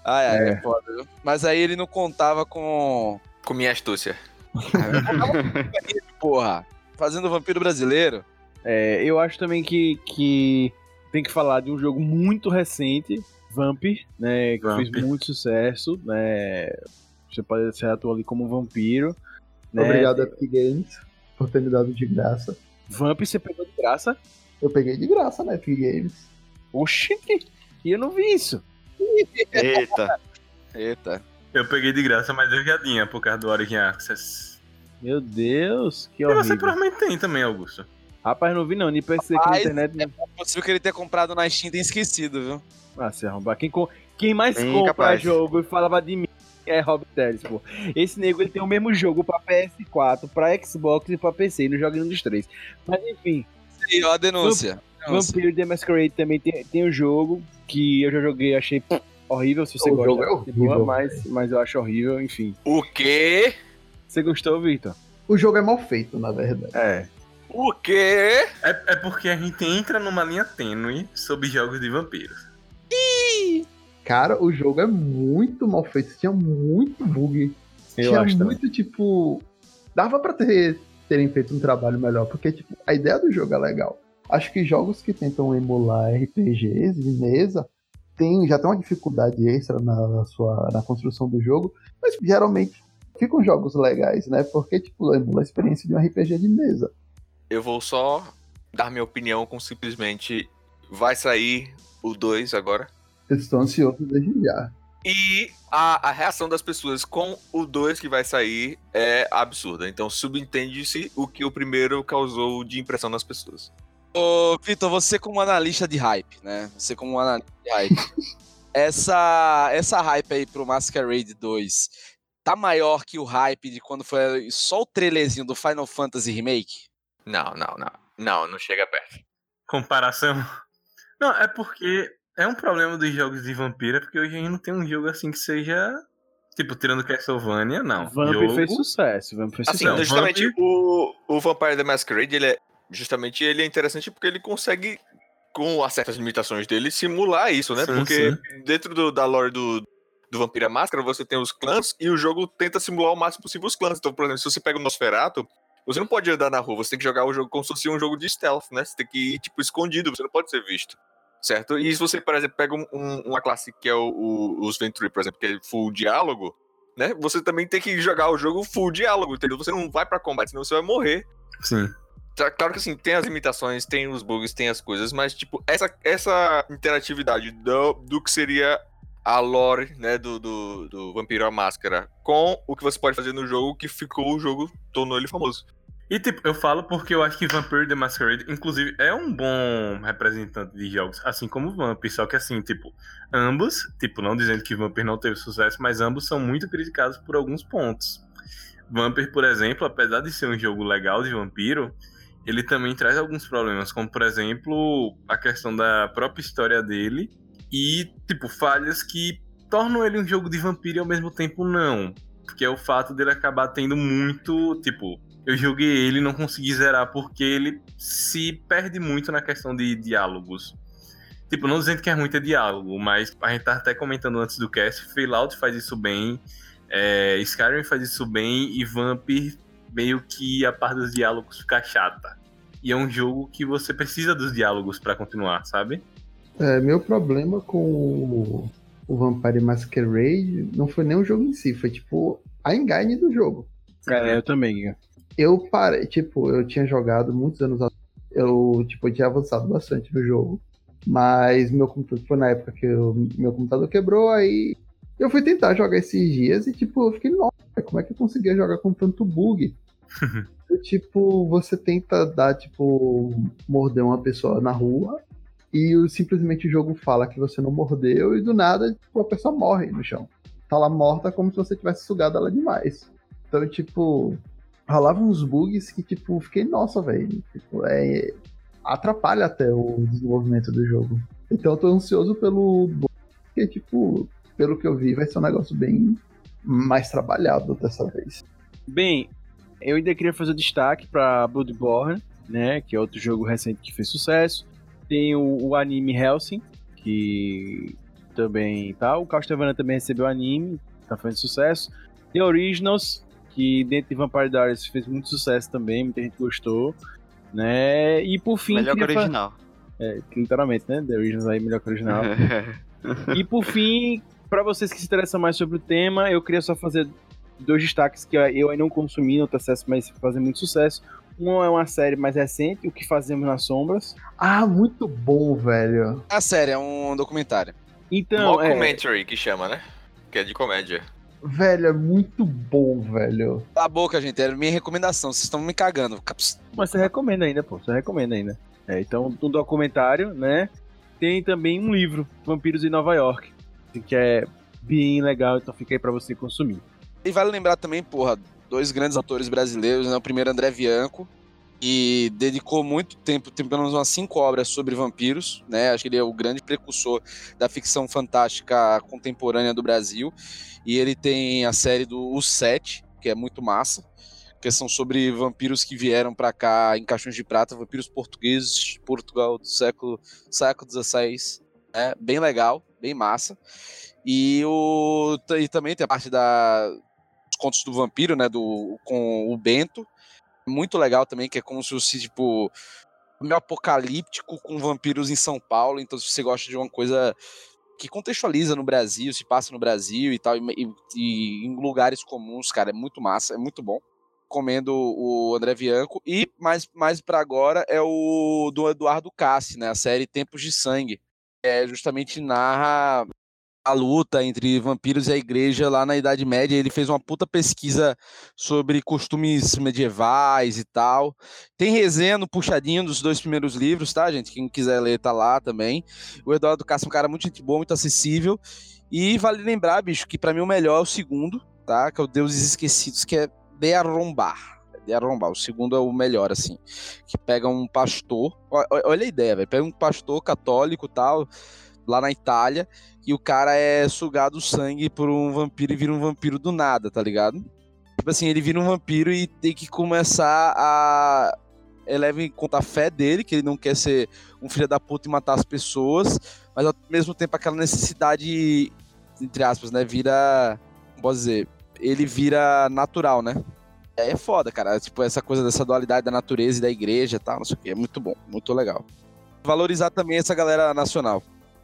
Ai, ai, É. é foda, viu? Mas aí ele não contava com. Com minha astúcia. Porra, fazendo o vampiro brasileiro. É, eu acho também que, que tem que falar de um jogo muito recente, Vampir, né? Que Vampir. fez muito sucesso, né? Você pode ser atual ali como um vampiro. Né? Obrigado, Epic Games, por ter me dado de graça. Vampir você pegou de graça. Eu peguei de graça na Epic Games. Oxi! E eu não vi isso. Eita. Eita. Eu peguei de graça, mas eu já tinha por causa do Origin Access. Meu Deus, que E você horrível. provavelmente tem também, Augusto. Rapaz, não vi não, nem pensei que na internet. É possível que ele tenha comprado na Steam e tenha esquecido, viu? Ah, se arrombar. Quem, co- quem mais Bem compra capaz. jogo e falava de mim é Rob Teles, pô. Esse nego ele tem o mesmo jogo pra PS4, pra Xbox e pra PC, ele não joga nenhum dos três. Mas enfim, E ó, a denúncia. Vampire the Masquerade também tem, tem um jogo que eu já joguei, achei pff, horrível, se você O gosta. jogo é boa, horrível, mas, mas eu acho horrível, enfim. O quê? Você gostou, Victor? O jogo é mal feito, na verdade. É. O quê? É, é porque a gente entra numa linha tênue sobre jogos de vampiros. Cara, o jogo é muito mal feito. Tinha muito bug. Eu Tinha acho também. muito, tipo. Dava pra ter, terem feito um trabalho melhor, porque, tipo, a ideia do jogo é legal. Acho que jogos que tentam emular RPGs de mesa tem, já tem uma dificuldade extra na sua na construção do jogo, mas geralmente ficam jogos legais, né? Porque, tipo, emula a experiência de um RPG de mesa. Eu vou só dar minha opinião com simplesmente vai sair o 2 agora. Eu estou ansioso desde já. E a, a reação das pessoas com o 2 que vai sair é absurda. Então subentende-se o que o primeiro causou de impressão nas pessoas. Ô, Vitor, você como analista de hype, né? Você como analista de hype. essa, essa hype aí pro Masquerade 2 tá maior que o hype de quando foi só o trailerzinho do Final Fantasy Remake? Não, não, não. Não, não chega perto. Comparação. Não, é porque é um problema dos jogos de vampiro, é porque hoje a gente não tem um jogo assim que seja. Tipo, tirando Castlevania, não. Vampir jogo... fez sucesso. Vampir fez Assim, sucesso. Não, justamente Vampire- o, o Vampire the Masquerade, ele é justamente ele é interessante porque ele consegue com as certas limitações dele simular isso, né? Sim, porque dentro do- da lore do do Vampira Máscara, você tem os clãs e o jogo tenta simular o máximo possível os clãs. Então, por exemplo, se você pega o Nosferatu, você não pode andar na rua, você tem que jogar o jogo como se fosse um jogo de stealth, né? Você tem que ir, tipo, escondido, você não pode ser visto. Certo? E se você, por exemplo, pega um- um- uma classe que é o, o- os Venturi, por exemplo, que é full diálogo, né? Você também tem que jogar o jogo full diálogo, entendeu? Você não vai pra combate, senão você vai morrer. Sim. Tá, Claro que assim, tem as limitações, tem os bugs, tem as coisas, mas tipo, essa, essa interatividade do, do que seria a lore, né, do, do, do Vampiro à Máscara, com o que você pode fazer no jogo, que ficou o jogo, tornou ele famoso. E tipo, eu falo porque eu acho que Vampire the Masquerade, inclusive, é um bom representante de jogos, assim como Vampir, só que assim, tipo, ambos, tipo, não dizendo que Vampir não teve sucesso, mas ambos são muito criticados por alguns pontos. Vampir, por exemplo, apesar de ser um jogo legal de vampiro, ele também traz alguns problemas, como por exemplo, a questão da própria história dele e, tipo, falhas que tornam ele um jogo de vampiro e ao mesmo tempo não. Que é o fato dele acabar tendo muito, tipo, eu joguei ele e não consegui zerar porque ele se perde muito na questão de diálogos. Tipo, não dizendo que é muito diálogo, mas a gente tá até comentando antes do cast, Fallout faz isso bem, é, Skyrim faz isso bem e Vampir meio que a parte dos diálogos fica chata. E é um jogo que você precisa dos diálogos para continuar, sabe? É, meu problema com o, o Vampire Masquerade não foi nem o jogo em si, foi tipo a engine do jogo. É, eu também. Eu parei, tipo, eu tinha jogado muitos anos atrás, eu, tipo, eu tinha avançado bastante no jogo, mas meu computador, foi na época que eu, meu computador quebrou, aí eu fui tentar jogar esses dias e, tipo, eu fiquei, nossa, como é que eu conseguia jogar com tanto bug? tipo, você tenta dar, tipo, morder uma pessoa na rua e o- simplesmente o jogo fala que você não mordeu e do nada, tipo, a pessoa morre no chão. Tá lá morta como se você tivesse sugado ela demais. Então, tipo, rolava uns bugs que, tipo, fiquei, nossa, velho. Tipo, é. Atrapalha até o desenvolvimento do jogo. Então eu tô ansioso pelo. Porque, tipo, pelo que eu vi, vai ser um negócio bem mais trabalhado dessa vez. Bem, eu ainda queria fazer destaque para Bloodborne, né, que é outro jogo recente que fez sucesso. Tem o, o anime Helsing, que também tá. O Castlevania também recebeu anime, tá fazendo sucesso. Tem Originals, que dentro de Vampire Diaries fez muito sucesso também, muita gente gostou, né? E por fim, Melhor que original. é, literalmente, né? The Originals aí melhor que o original. E por fim, para vocês que se interessam mais sobre o tema, eu queria só fazer dois destaques que eu ainda não consumi no TCS, mas fazem muito sucesso. Um é uma série mais recente, O que Fazemos nas Sombras. Ah, muito bom, velho. A série é um documentário. Então, é, Mockumentary, que chama, né? Que é de comédia. Velho, é muito bom, velho. Cala a boca, gente. Era minha recomendação. Vocês estão me cagando. Mas você recomenda ainda, pô. Você recomenda ainda. É, então, um documentário, né? Tem também um livro, Vampiros em Nova York, que é bem legal, então fica aí pra você consumir. E vale lembrar também, porra, dois grandes autores brasileiros, né? O primeiro André Bianco, e dedicou muito tempo, tem pelo menos umas cinco obras sobre vampiros, né? Acho que ele é o grande precursor da ficção fantástica contemporânea do Brasil. E ele tem a série do Os Sete, que é muito massa, que são sobre vampiros que vieram pra cá em caixões de prata, vampiros portugueses Portugal do século século XVI, né? Bem legal, bem massa. E, o, e também tem a parte da, dos contos do vampiro, né? Do, com o Bento. Muito legal também, que é como se fosse, tipo, meio apocalíptico com vampiros em São Paulo. Então, se você gosta de uma coisa que contextualiza no Brasil, se passa no Brasil e tal, e, e- em lugares comuns, cara, é muito massa, é muito bom. Recomendo o André Bianco. E mais, mais para agora é o do Eduardo Cassi, né? A série Tempos de Sangue. É, justamente narra a luta entre vampiros e a igreja lá na Idade Média. Ele fez uma puta pesquisa sobre costumes medievais e tal. Tem resenha no puxadinho dos dois primeiros livros, tá, gente? Quem quiser ler tá lá também. O Eduardo Castro é um cara muito gente boa, muito acessível. E vale lembrar, bicho, que pra mim o melhor é o segundo, tá? Que é o Deuses Esquecidos, que é De Arrombar. De Arrombar. O segundo é o melhor, assim. Que pega um pastor. Olha a ideia, velho. Pega um pastor católico tal, lá na Itália e o cara é sugado sangue por um vampiro e vira um vampiro do nada, tá ligado? Tipo assim, ele vira um vampiro e tem que começar a. Ele leva em conta a fé dele, que ele não quer ser um filho da puta e matar as pessoas, mas ao mesmo tempo aquela necessidade, entre aspas, né? Vira. Posso dizer? Ele vira natural, né? É foda, cara. Tipo, essa coisa dessa dualidade da natureza e da igreja e tal, não sei o que. É muito bom, muito legal. Valorizar também essa galera nacional.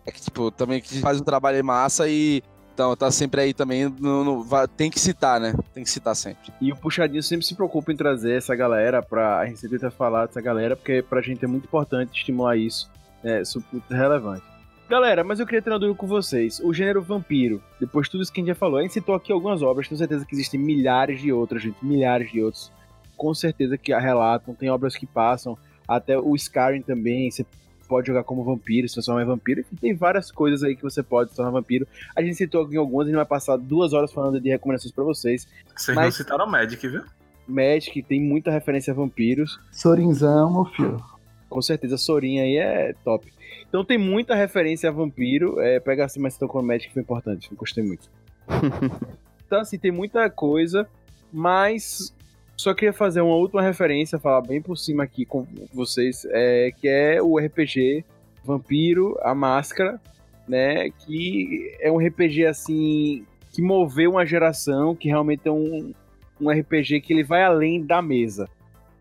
É que, tipo, também que faz um trabalho massa e. Então, tá sempre aí também. no- no- tem que citar, né? Tem que citar sempre. E o Puxadinho sempre se preocupa em trazer essa galera pra. A gente sempre tenta falar dessa galera, porque pra gente é muito importante estimular isso. É super relevante. Galera, mas eu queria ter uma dúvida com vocês. O gênero vampiro, depois de tudo isso que a gente já falou, a gente citou aqui algumas obras, tenho certeza que existem milhares de outras, gente, milhares de outros. Com certeza que relatam, tem obras que passam, até o Skyrim também, você pode jogar como vampiro, se transformar em vampiro, enfim, tem várias coisas aí que você pode se tornar vampiro. A gente citou aqui algumas, a gente vai passar duas horas falando de recomendações pra vocês. Vocês Mas- não citaram Magic, viu? Magic tem muita referência a vampiros. Sorinzão, meu filho. Com certeza, Sorin aí é top. Então tem muita referência a vampiro. É, pega assim, mas tocou no Magic foi importante. Eu gostei muito. então, assim, tem muita coisa. Mas Só queria fazer uma última referência, falar bem por cima aqui com vocês, é, que é o RPG Vampiro, a Máscara, né? Que é um RPG assim que moveu uma geração, que realmente é um, um RPG que ele vai além da mesa.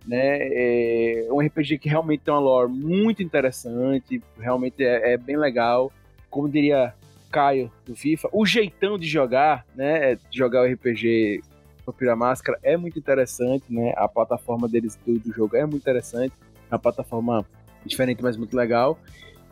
Né? É um RPG que realmente tem uma lore muito interessante, realmente é, é bem legal. Como diria Caio do FIFA, o jeitão de jogar, né? De jogar o RPG Vampira Máscara é muito interessante, né? A plataforma deles do, do jogo é muito interessante. É uma plataforma diferente, mas muito legal.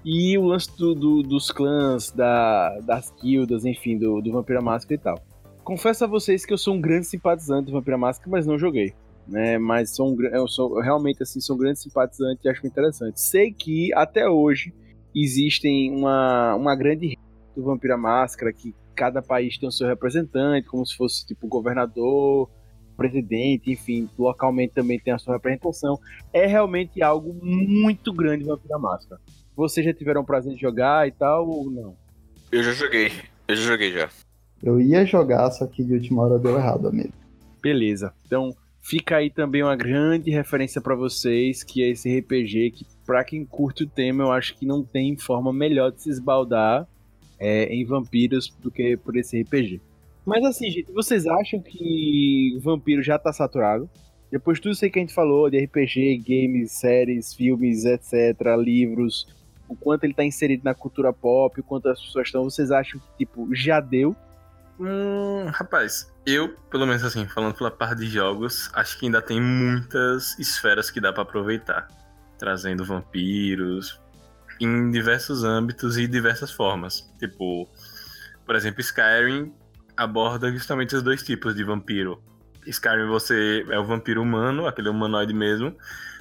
E o lance do, do, dos clãs, da, das guildas, enfim, do, do Vampira Máscara e tal. Confesso a vocês que eu sou um grande simpatizante do Vampira Máscara, mas não joguei. Né, mas um, eu sou realmente assim, sou um grande simpatizante e acho interessante. Sei que até hoje existem uma, uma grande do Vampira Máscara, que cada país tem o seu representante, como se fosse tipo governador, presidente, enfim, localmente também tem a sua representação. É realmente algo muito grande o Vampira Máscara. Vocês já tiveram o prazer de jogar e tal, ou não? Eu já joguei. Eu já joguei já. Eu ia jogar, só que de última hora deu errado, amigo. Beleza. Então, fica aí também uma grande referência para vocês, que é esse RPG que, para quem curte o tema, eu acho que não tem forma melhor de se esbaldar é, em vampiros do que por esse RPG. Mas assim, gente, vocês acham que vampiro já tá saturado? Depois de tudo isso que a gente falou de RPG, games, séries, filmes, etc., livros, o quanto ele está inserido na cultura pop, o quanto as pessoas estão, vocês acham que, tipo, já deu? Hum, rapaz, eu, pelo menos assim, falando pela parte de jogos, acho que ainda tem muitas esferas que dá para aproveitar. Trazendo vampiros em diversos âmbitos e diversas formas. Tipo, por exemplo, Skyrim aborda justamente os dois tipos de vampiro. Skyrim você é o vampiro humano, aquele humanoide mesmo,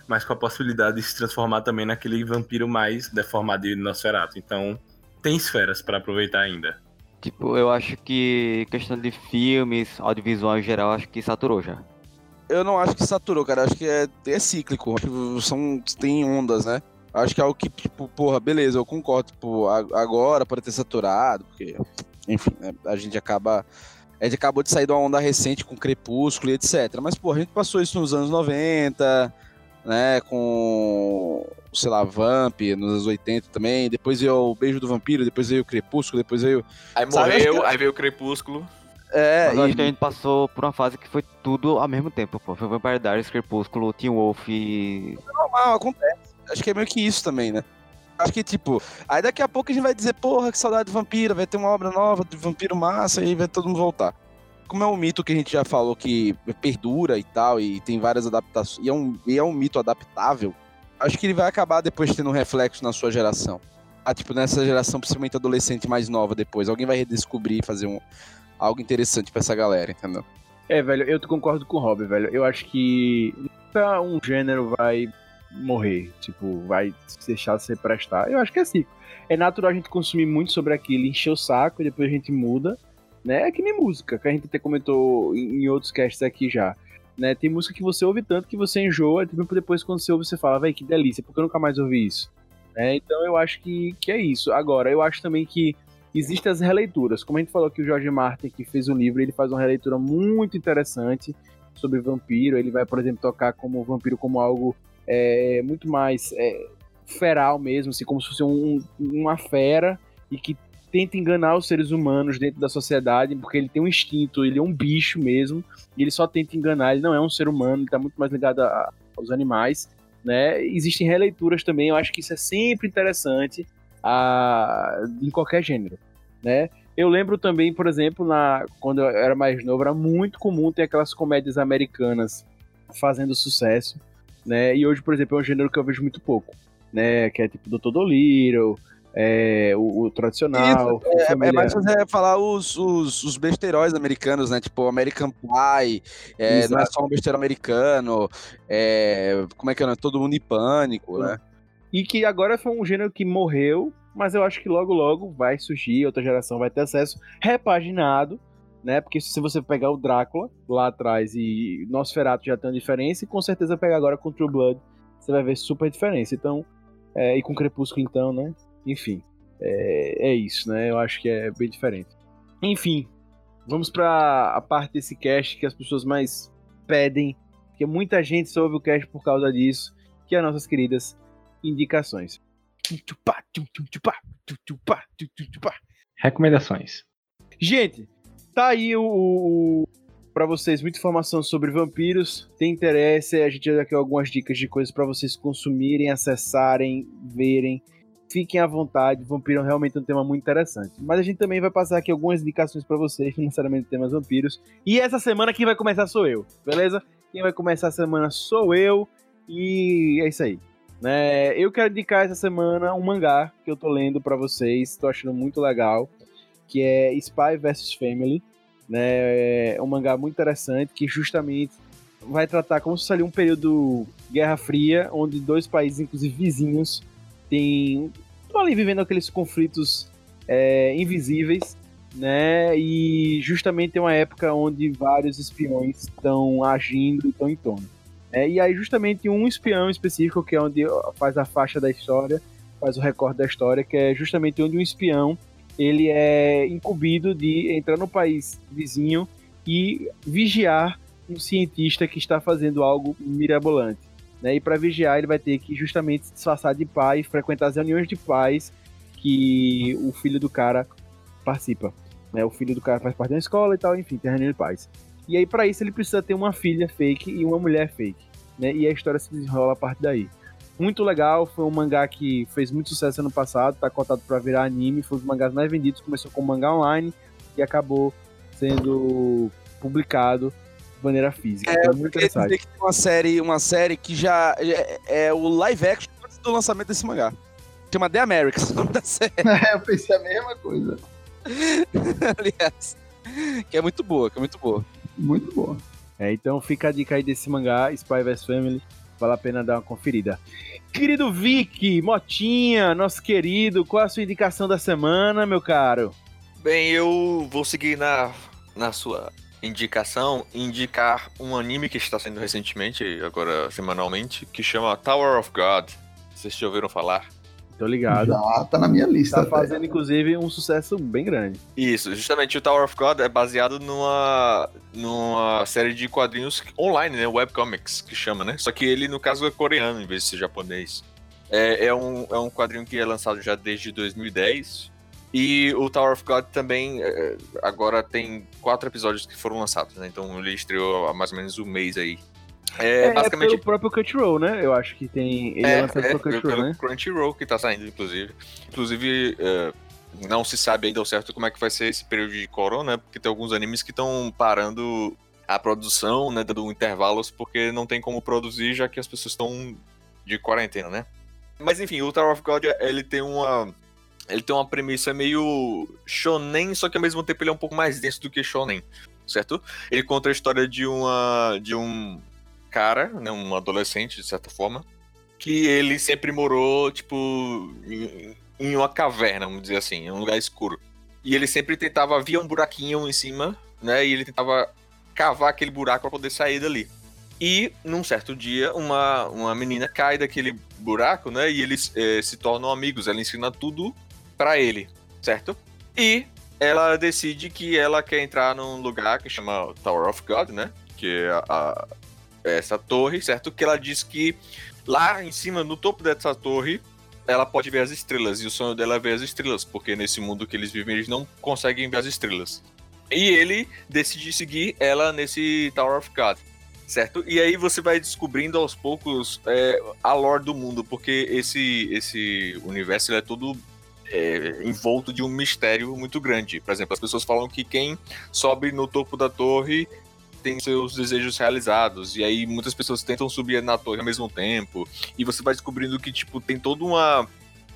mas com a possibilidade de se transformar também naquele vampiro mais deformado de Nosferatu. Então, tem esferas para aproveitar ainda. Tipo, eu acho que questão de filmes, audiovisual em geral, acho que saturou já. Eu não acho que saturou, cara. Acho que é, é cíclico. São, tem ondas, né? Acho que é algo que, tipo, porra, beleza, eu concordo. Tipo, agora pode ter saturado, porque, enfim, né, a gente acaba. A gente acabou de sair de uma onda recente com Crepúsculo e etc. Mas, pô, a gente passou isso nos anos 90, né? Com, sei lá, Vamp nos anos 80 também. Depois veio o Beijo do Vampiro, depois veio o Crepúsculo, depois veio. Aí morreu, que... aí veio o Crepúsculo. É, Mas eu e... acho que a gente passou por uma fase que foi tudo ao mesmo tempo, pô. Foi Vampire Diaries, Crepúsculo, Teen Wolf e... É normal, acontece. Acho que é meio que isso também, né? Acho que, tipo, aí daqui a pouco a gente vai dizer, porra, que saudade de vampiro, vai ter uma obra nova de vampiro massa e vai todo mundo voltar como é um mito que a gente já falou que perdura e tal, e tem várias adaptações, e é um, e é um mito adaptável, acho que ele vai acabar depois tendo um reflexo na sua geração. Ah, tipo, nessa geração, principalmente adolescente mais nova depois. Alguém vai redescobrir e fazer um, algo interessante para essa galera, entendeu? É, velho, eu concordo com o Rob, velho. Eu acho que nunca um gênero vai morrer, tipo, vai deixar de se prestar. Eu acho que é assim. É natural a gente consumir muito sobre aquilo, encher o saco e depois a gente muda né? É que nem música, que a gente até comentou em outros casts aqui já. Né? Tem música que você ouve tanto que você enjoa, e depois quando você ouve você fala, vai que delícia, porque eu nunca mais ouvi isso? É, então eu acho que, que é isso. Agora, eu acho também que existem as releituras. Como a gente falou que o George Martin, que fez o livro, ele faz uma releitura muito interessante sobre vampiro. Ele vai, por exemplo, tocar como vampiro como algo é, muito mais é, feral mesmo, assim, como se fosse um, uma fera e que tenta enganar os seres humanos dentro da sociedade, porque ele tem um instinto, ele é um bicho mesmo, e ele só tenta enganar, ele não é um ser humano, ele tá muito mais ligado a, aos animais, né? Existem releituras também, eu acho que isso é sempre interessante a, em qualquer gênero, né? Eu lembro também, por exemplo, na, quando eu era mais novo, era muito comum ter aquelas comédias americanas fazendo sucesso, né? E hoje, por exemplo, é um gênero que eu vejo muito pouco, né? Que é tipo Dr. Dolittle, é, o, o, tradicional. Isso, é, é, mais você falar os, os, os besteiróis americanos, né? Tipo, American Pie, é, não é só um besteiro americano, é, como é que é? Todo mundo em pânico, né? E que agora foi um gênero que morreu, mas eu acho que logo, logo vai surgir, outra geração vai ter acesso, repaginado, né? Porque se você pegar o Drácula lá atrás e Nosferatu já tem uma diferença, e com certeza pegar agora com True Blood, você vai ver super diferença. Então, é, e com Crepúsculo então, né? Enfim, é, é isso, né? Eu acho que é bem diferente. Enfim, vamos para a parte desse cast que as pessoas mais pedem porque muita gente só ouve o cast por causa disso, que é as nossas queridas indicações. Recomendações. Gente, tá aí o, o para vocês muita informação sobre vampiros. Tem interesse, a gente dar aqui algumas dicas de coisas para vocês consumirem, acessarem, verem. Fiquem à vontade, vampiro é realmente um tema muito interessante. Mas a gente também vai passar aqui algumas indicações para vocês, não necessariamente temas vampiros. E essa semana quem vai começar sou eu, beleza? Quem vai começar a semana sou eu. E é isso aí. Né? Eu quero indicar essa semana um mangá que eu tô lendo para vocês, tô achando muito legal, que é Spy vs Family. Né? É um mangá muito interessante que justamente vai tratar como se fosse um período Guerra Fria, onde dois países, inclusive vizinhos, têm estão ali vivendo aqueles conflitos é, invisíveis, né? E justamente tem uma época onde vários espiões estão agindo e estão em torno. É, e aí justamente um espião específico, que é onde faz a faixa da história, faz o recorde da história, que é justamente onde um espião ele é incumbido de entrar no país vizinho e vigiar um cientista que está fazendo algo mirabolante. Né? E para vigiar, ele vai ter que justamente se disfarçar de pai, frequentar as reuniões de pais que o filho do cara participa. Né? O filho do cara faz parte da escola e tal, enfim, tem reunião de pais. E aí, para isso, ele precisa ter uma filha fake e uma mulher fake. Né? E a história se desenrola a partir daí. Muito legal, foi um mangá que fez muito sucesso ano passado, tá cotado para virar anime, foi um dos mangás mais vendidos, começou com mangá online e acabou sendo publicado de maneira física. É, então, eu muito interessante. dizer que tem uma série, uma série que já é, é o live action antes do lançamento desse mangá. Chama The Americans, o nome da série, eu pensei a mesma coisa. aliás. Que é muito boa, que é muito boa. Muito boa. É, então fica a dica aí desse mangá, Spy vs Family, vale a pena dar uma conferida. Querido Vic, Motinha, nosso querido, qual a sua indicação da semana, meu caro? Bem, eu vou seguir na, na sua indicação, indicar um anime que está saindo recentemente, agora semanalmente, que chama Tower of God. Vocês já ouviram falar? Tô ligado. Já tá na minha lista. Tá até. fazendo, inclusive, um sucesso bem grande. Isso, justamente o Tower of God é baseado numa, numa série de quadrinhos online, né? Webcomics, que chama, né? Só que ele, no caso, é coreano em vez de ser japonês. É, é, um, é um quadrinho que é lançado já desde 2010. E o Tower of God também é, agora tem quatro episódios que foram lançados, né? Então ele estreou há mais ou menos um mês aí. É, É, basicamente. pelo próprio Crunchyroll, né? Eu acho que tem... Ele é, É, lançado é, pelo Crunchyroll, pelo né? Crunchyroll que tá saindo, inclusive. Inclusive, é, não se sabe ainda ao certo como é que vai ser esse período de corona, né? Porque tem alguns animes que estão parando a produção, né? Dando intervalos, porque não tem como produzir, já que as pessoas estão de quarentena, né? Mas enfim, o Tower of God, ele tem uma... Ele tem uma premissa meio shonen, só que ao mesmo tempo ele é um pouco mais denso do que shonen, certo? Ele conta a história de uma... De um cara, né? Um adolescente, de certa forma, que ele sempre morou, tipo, em, em uma caverna, vamos dizer assim, em um lugar escuro. E ele sempre tentava, via um buraquinho em cima, né? E ele tentava cavar aquele buraco para poder sair dali. E num certo dia, uma, uma menina cai daquele buraco, né? E eles eh, se tornam amigos. Ela ensina tudo para ele, certo? E ela decide que ela quer entrar num lugar que chama Tower of God, né? Que é a- a, essa torre, certo? Que ela diz que lá em cima, no topo dessa torre, ela pode ver as estrelas. E o sonho dela é ver as estrelas, porque nesse mundo que eles vivem, eles não conseguem ver as estrelas. E ele decide seguir ela nesse Tower of God, certo? E aí você vai descobrindo aos poucos é, a lore do mundo, porque esse, esse universo é todo é, envolto de um mistério muito grande. Por exemplo, as pessoas falam que quem sobe no topo da torre tem seus desejos realizados. E aí muitas pessoas tentam subir na torre ao mesmo tempo. E você vai descobrindo que, tipo, tem toda uma,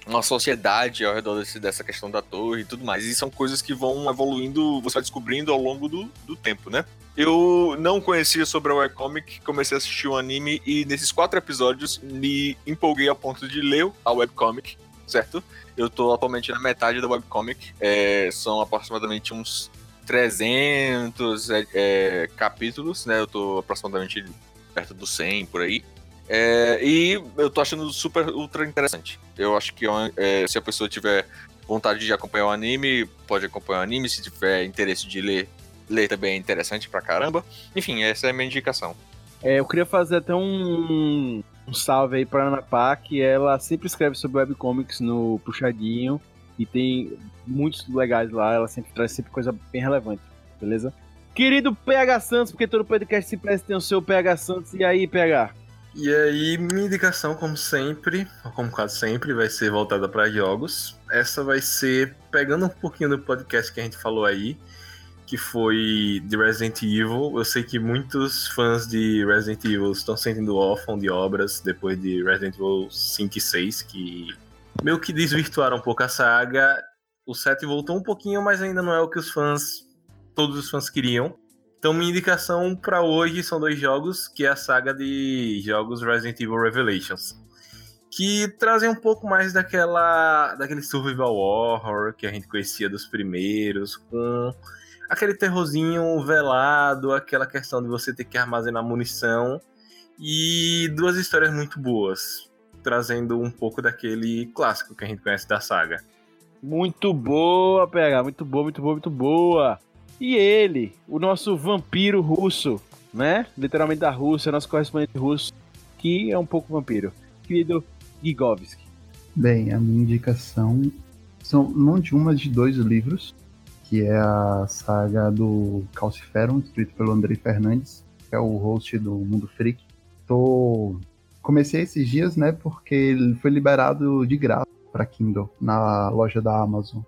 uma sociedade ao redor desse- dessa questão da torre e tudo mais. E são coisas que vão evoluindo, você vai descobrindo ao longo do, do tempo, né? Eu não conhecia sobre a webcomic, comecei a assistir o anime e nesses quatro episódios me empolguei a ponto de ler a webcomic, certo? Eu tô atualmente na metade da webcomic, é, são aproximadamente uns 300 é, é, capítulos, né? Eu tô aproximadamente perto dos 100 por aí. É, e eu tô achando super ultra interessante. Eu acho que é, se a pessoa tiver vontade de acompanhar o anime, pode acompanhar o anime. Se tiver interesse de ler, ler também é interessante pra caramba. Enfim, essa é a minha indicação. É, eu queria fazer até um, um salve aí pra Ana Pá, que ela sempre escreve sobre webcomics no Puxadinho e tem muitos legais lá, ela sempre traz sempre coisa bem relevante, beleza? Querido PH Santos, porque todo podcast sempre tem o seu PH Santos, e aí, PH? E aí, minha indicação, como sempre, como quase sempre, vai ser voltada para jogos. Essa vai ser pegando um pouquinho do podcast que a gente falou aí, que foi de Resident Evil. Eu sei que muitos fãs de Resident Evil estão sentindo órfão de obras depois de Resident Evil 5 e 6, que meio que desvirtuaram um pouco a saga. O 7 voltou um pouquinho, mas ainda não é o que os fãs, todos os fãs queriam. Então, minha indicação para hoje são dois jogos, que é a saga de jogos Resident Evil Revelations, que trazem um pouco mais daquela daquele survival horror que a gente conhecia dos primeiros, com aquele terrorzinho velado, aquela questão de você ter que armazenar munição e duas histórias muito boas, trazendo um pouco daquele clássico que a gente conhece da saga. Muito boa, PH, muito boa, muito boa, muito boa. E ele, o nosso vampiro russo, né? Literalmente da Rússia, nosso correspondente russo, que é um pouco vampiro. Querido Gigovski. Bem, a minha indicação são não de uma, de dois livros, que é a saga do Calciferum, escrito pelo Andrei Fernandes, que é o host do Mundo Freak. Tô... Comecei esses dias, né, porque ele foi liberado de graça para Kindle na loja da Amazon.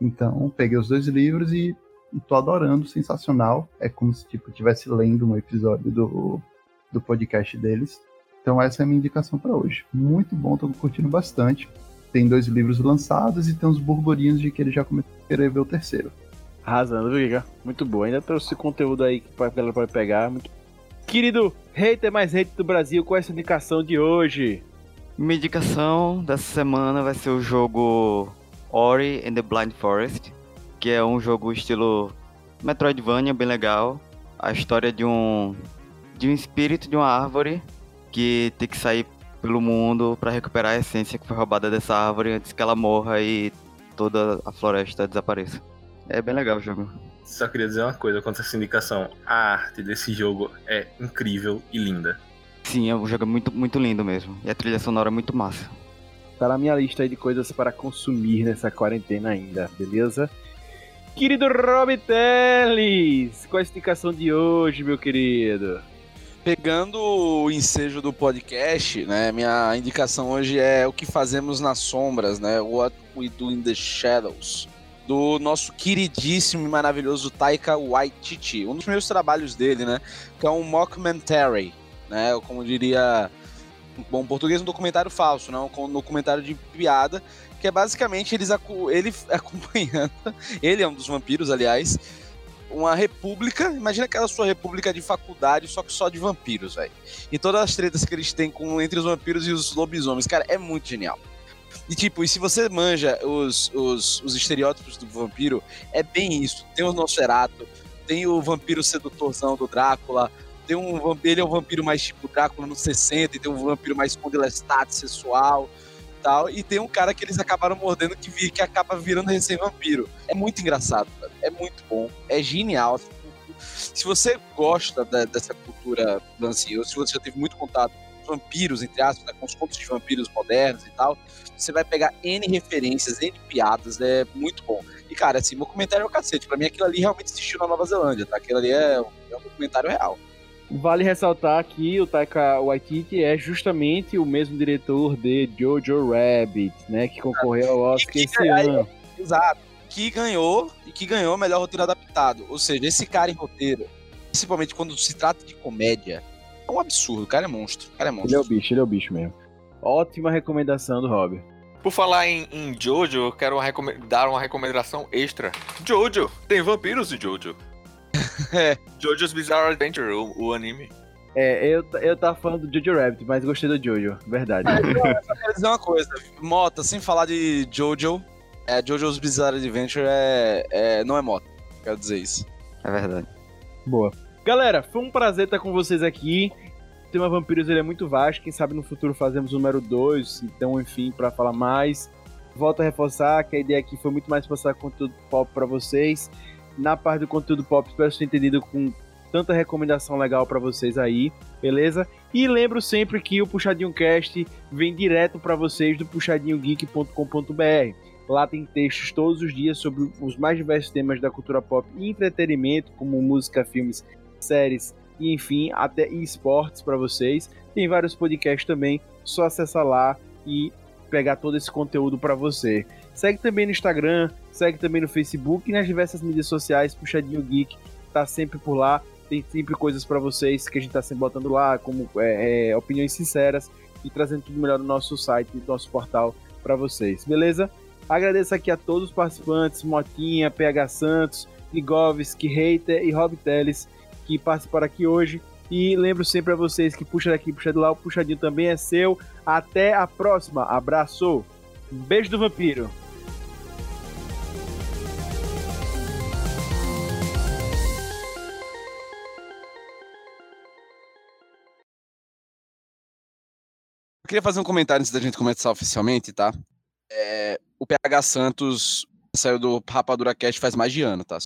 Então, peguei os dois livros e tô adorando, sensacional. É como se tipo estivesse lendo um episódio do, do podcast deles. Então essa é a minha indicação para hoje. Muito bom, tô curtindo bastante. Tem dois livros lançados e tem uns burburinhos de que ele já começou a querer ver o terceiro. Arrasando, Giga. Muito bom. Ainda trouxe conteúdo aí que a galera pode pegar. Muito... Querido hater mais hater do Brasil, qual é essa indicação de hoje? Minha indicação dessa semana vai ser o jogo Ori and the Blind Forest que é um jogo estilo Metroidvania, bem legal. A história de um de um espírito de uma árvore que tem que sair pelo mundo para recuperar a essência que foi roubada dessa árvore antes que ela morra e toda a floresta desapareça. É bem legal o jogo. Só queria dizer uma coisa quanto a essa indicação. A arte desse jogo é incrível e linda. Sim, é um jogo muito, muito lindo mesmo. E a trilha sonora é muito massa. Tá na minha lista aí de coisas para consumir nessa quarentena ainda, beleza? Querido Rob Teles, qual é a explicação de hoje, meu querido? Pegando o ensejo do podcast, né? Minha indicação hoje é o que fazemos nas sombras, né? What we do in the shadows. Do nosso queridíssimo e maravilhoso Taika Waititi. Um dos primeiros trabalhos dele, né? Que é um mockumentary, né? Como diria bom português, um documentário falso, né? Um documentário de piada que é basicamente eles ele acompanhando, ele é um dos vampiros, aliás, uma república, imagina aquela sua república de faculdade, só que só de vampiros, velho. E todas as tretas que eles têm com, entre os vampiros e os lobisomens, cara, é muito genial. E tipo, e se você manja os, os, os estereótipos do vampiro, é bem isso. Tem o Nosferatu, tem o vampiro sedutorzão do Drácula, tem um ele é um vampiro mais tipo Drácula nos 60, e tem um vampiro mais com delestate sexual tal, e tem um cara que eles acabaram mordendo que, vi, que acaba virando recém-vampiro. É muito engraçado, cara. é muito bom, é genial. Se você gosta da, dessa cultura lance, ou se você já teve muito contato com vampiros, entre aspas, né, com os contos de vampiros modernos e tal, você vai pegar N referências, N piadas, é muito bom. E, cara, assim, meu comentário é o cacete. Pra mim, aquilo ali realmente existiu na Nova Zelândia, tá? Aquilo ali é, é um documentário real. Vale ressaltar que o Taika Waititi é justamente o mesmo diretor de Jojo Rabbit, né, que concorreu ao Oscar que, esse ano. Exato. Que ganhou e que ganhou o melhor roteiro adaptado. Ou seja, esse cara em roteiro, principalmente quando se trata de comédia, é um absurdo. O cara é monstro. O cara é monstro. Ele é o bicho, ele é o bicho mesmo. Ótima recomendação do Rob. Por falar em, em Jojo, eu quero uma dar uma recomendação extra. Jojo! Tem vampiros de Jojo. é. Jojo's Bizarre Adventure, o, o, anime. É, eu, eu tava falando do Jojo Rabbit, mas gostei do Jojo, verdade. É, eu só quero dizer uma coisa, Mota, sem falar de Jojo, é, Jojo's Bizarre Adventure é, é, não é Mota, quero dizer isso. É verdade. Boa. Galera, foi um prazer estar com vocês aqui. O tema Vampiros ele é muito vasto, quem sabe no futuro fazemos o número 2, então, enfim, para falar mais. Volto a reforçar que a ideia aqui foi muito mais passar conteúdo pop para vocês na parte do conteúdo pop, espero ser entendido com tanta recomendação legal para vocês aí, beleza? E lembro sempre que o Puxadinho Cast vem direto para vocês do puxadinhogeek.com.br. Lá tem textos todos os dias sobre os mais diversos temas da cultura pop e entretenimento, como música, filmes, séries e enfim, até esportes para vocês. Tem vários podcasts também, só acessar lá e pegar todo esse conteúdo para você. Segue também no Instagram, segue também no Facebook e nas diversas mídias sociais, Puxadinho Geek tá sempre por lá. Tem sempre coisas para vocês que a gente tá sempre botando lá, como é, é, opiniões sinceras e trazendo tudo melhor no nosso site, no nosso portal para vocês, beleza? Agradeço aqui a todos os participantes, Motinha, PH Santos, Ligovski, Hater e Rob Teles, que participaram aqui hoje. E lembro sempre a vocês que puxa daqui, puxa de lá, o puxadinho também é seu. Até a próxima. Abraço. Um beijo do vampiro. Eu queria fazer um comentário antes da gente começar oficialmente, tá? É, o PH Santos saiu do Rapadura Cast faz mais de ano, tá?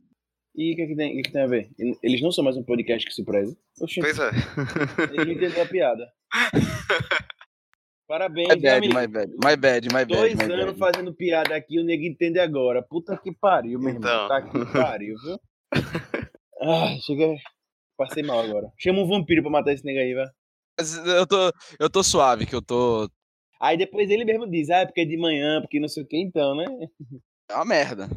E o que, que, tem, que, que tem a ver? Eles não são mais um podcast que se preze. Oxi. Pois é. Ele não entendeu a piada. Parabéns, my bad, my bad, my bad, my bad. Dois my anos bad. fazendo piada aqui, o nego entende agora. Puta que pariu, meu irmão. Então. Tá que pariu, viu? Ai, cheguei. Passei mal agora. Chama um vampiro pra matar esse nego aí, velho. Mas eu tô, eu tô suave, que eu tô. Aí depois ele mesmo diz, ah, é porque é de manhã, porque não sei o que, então, né? É uma merda.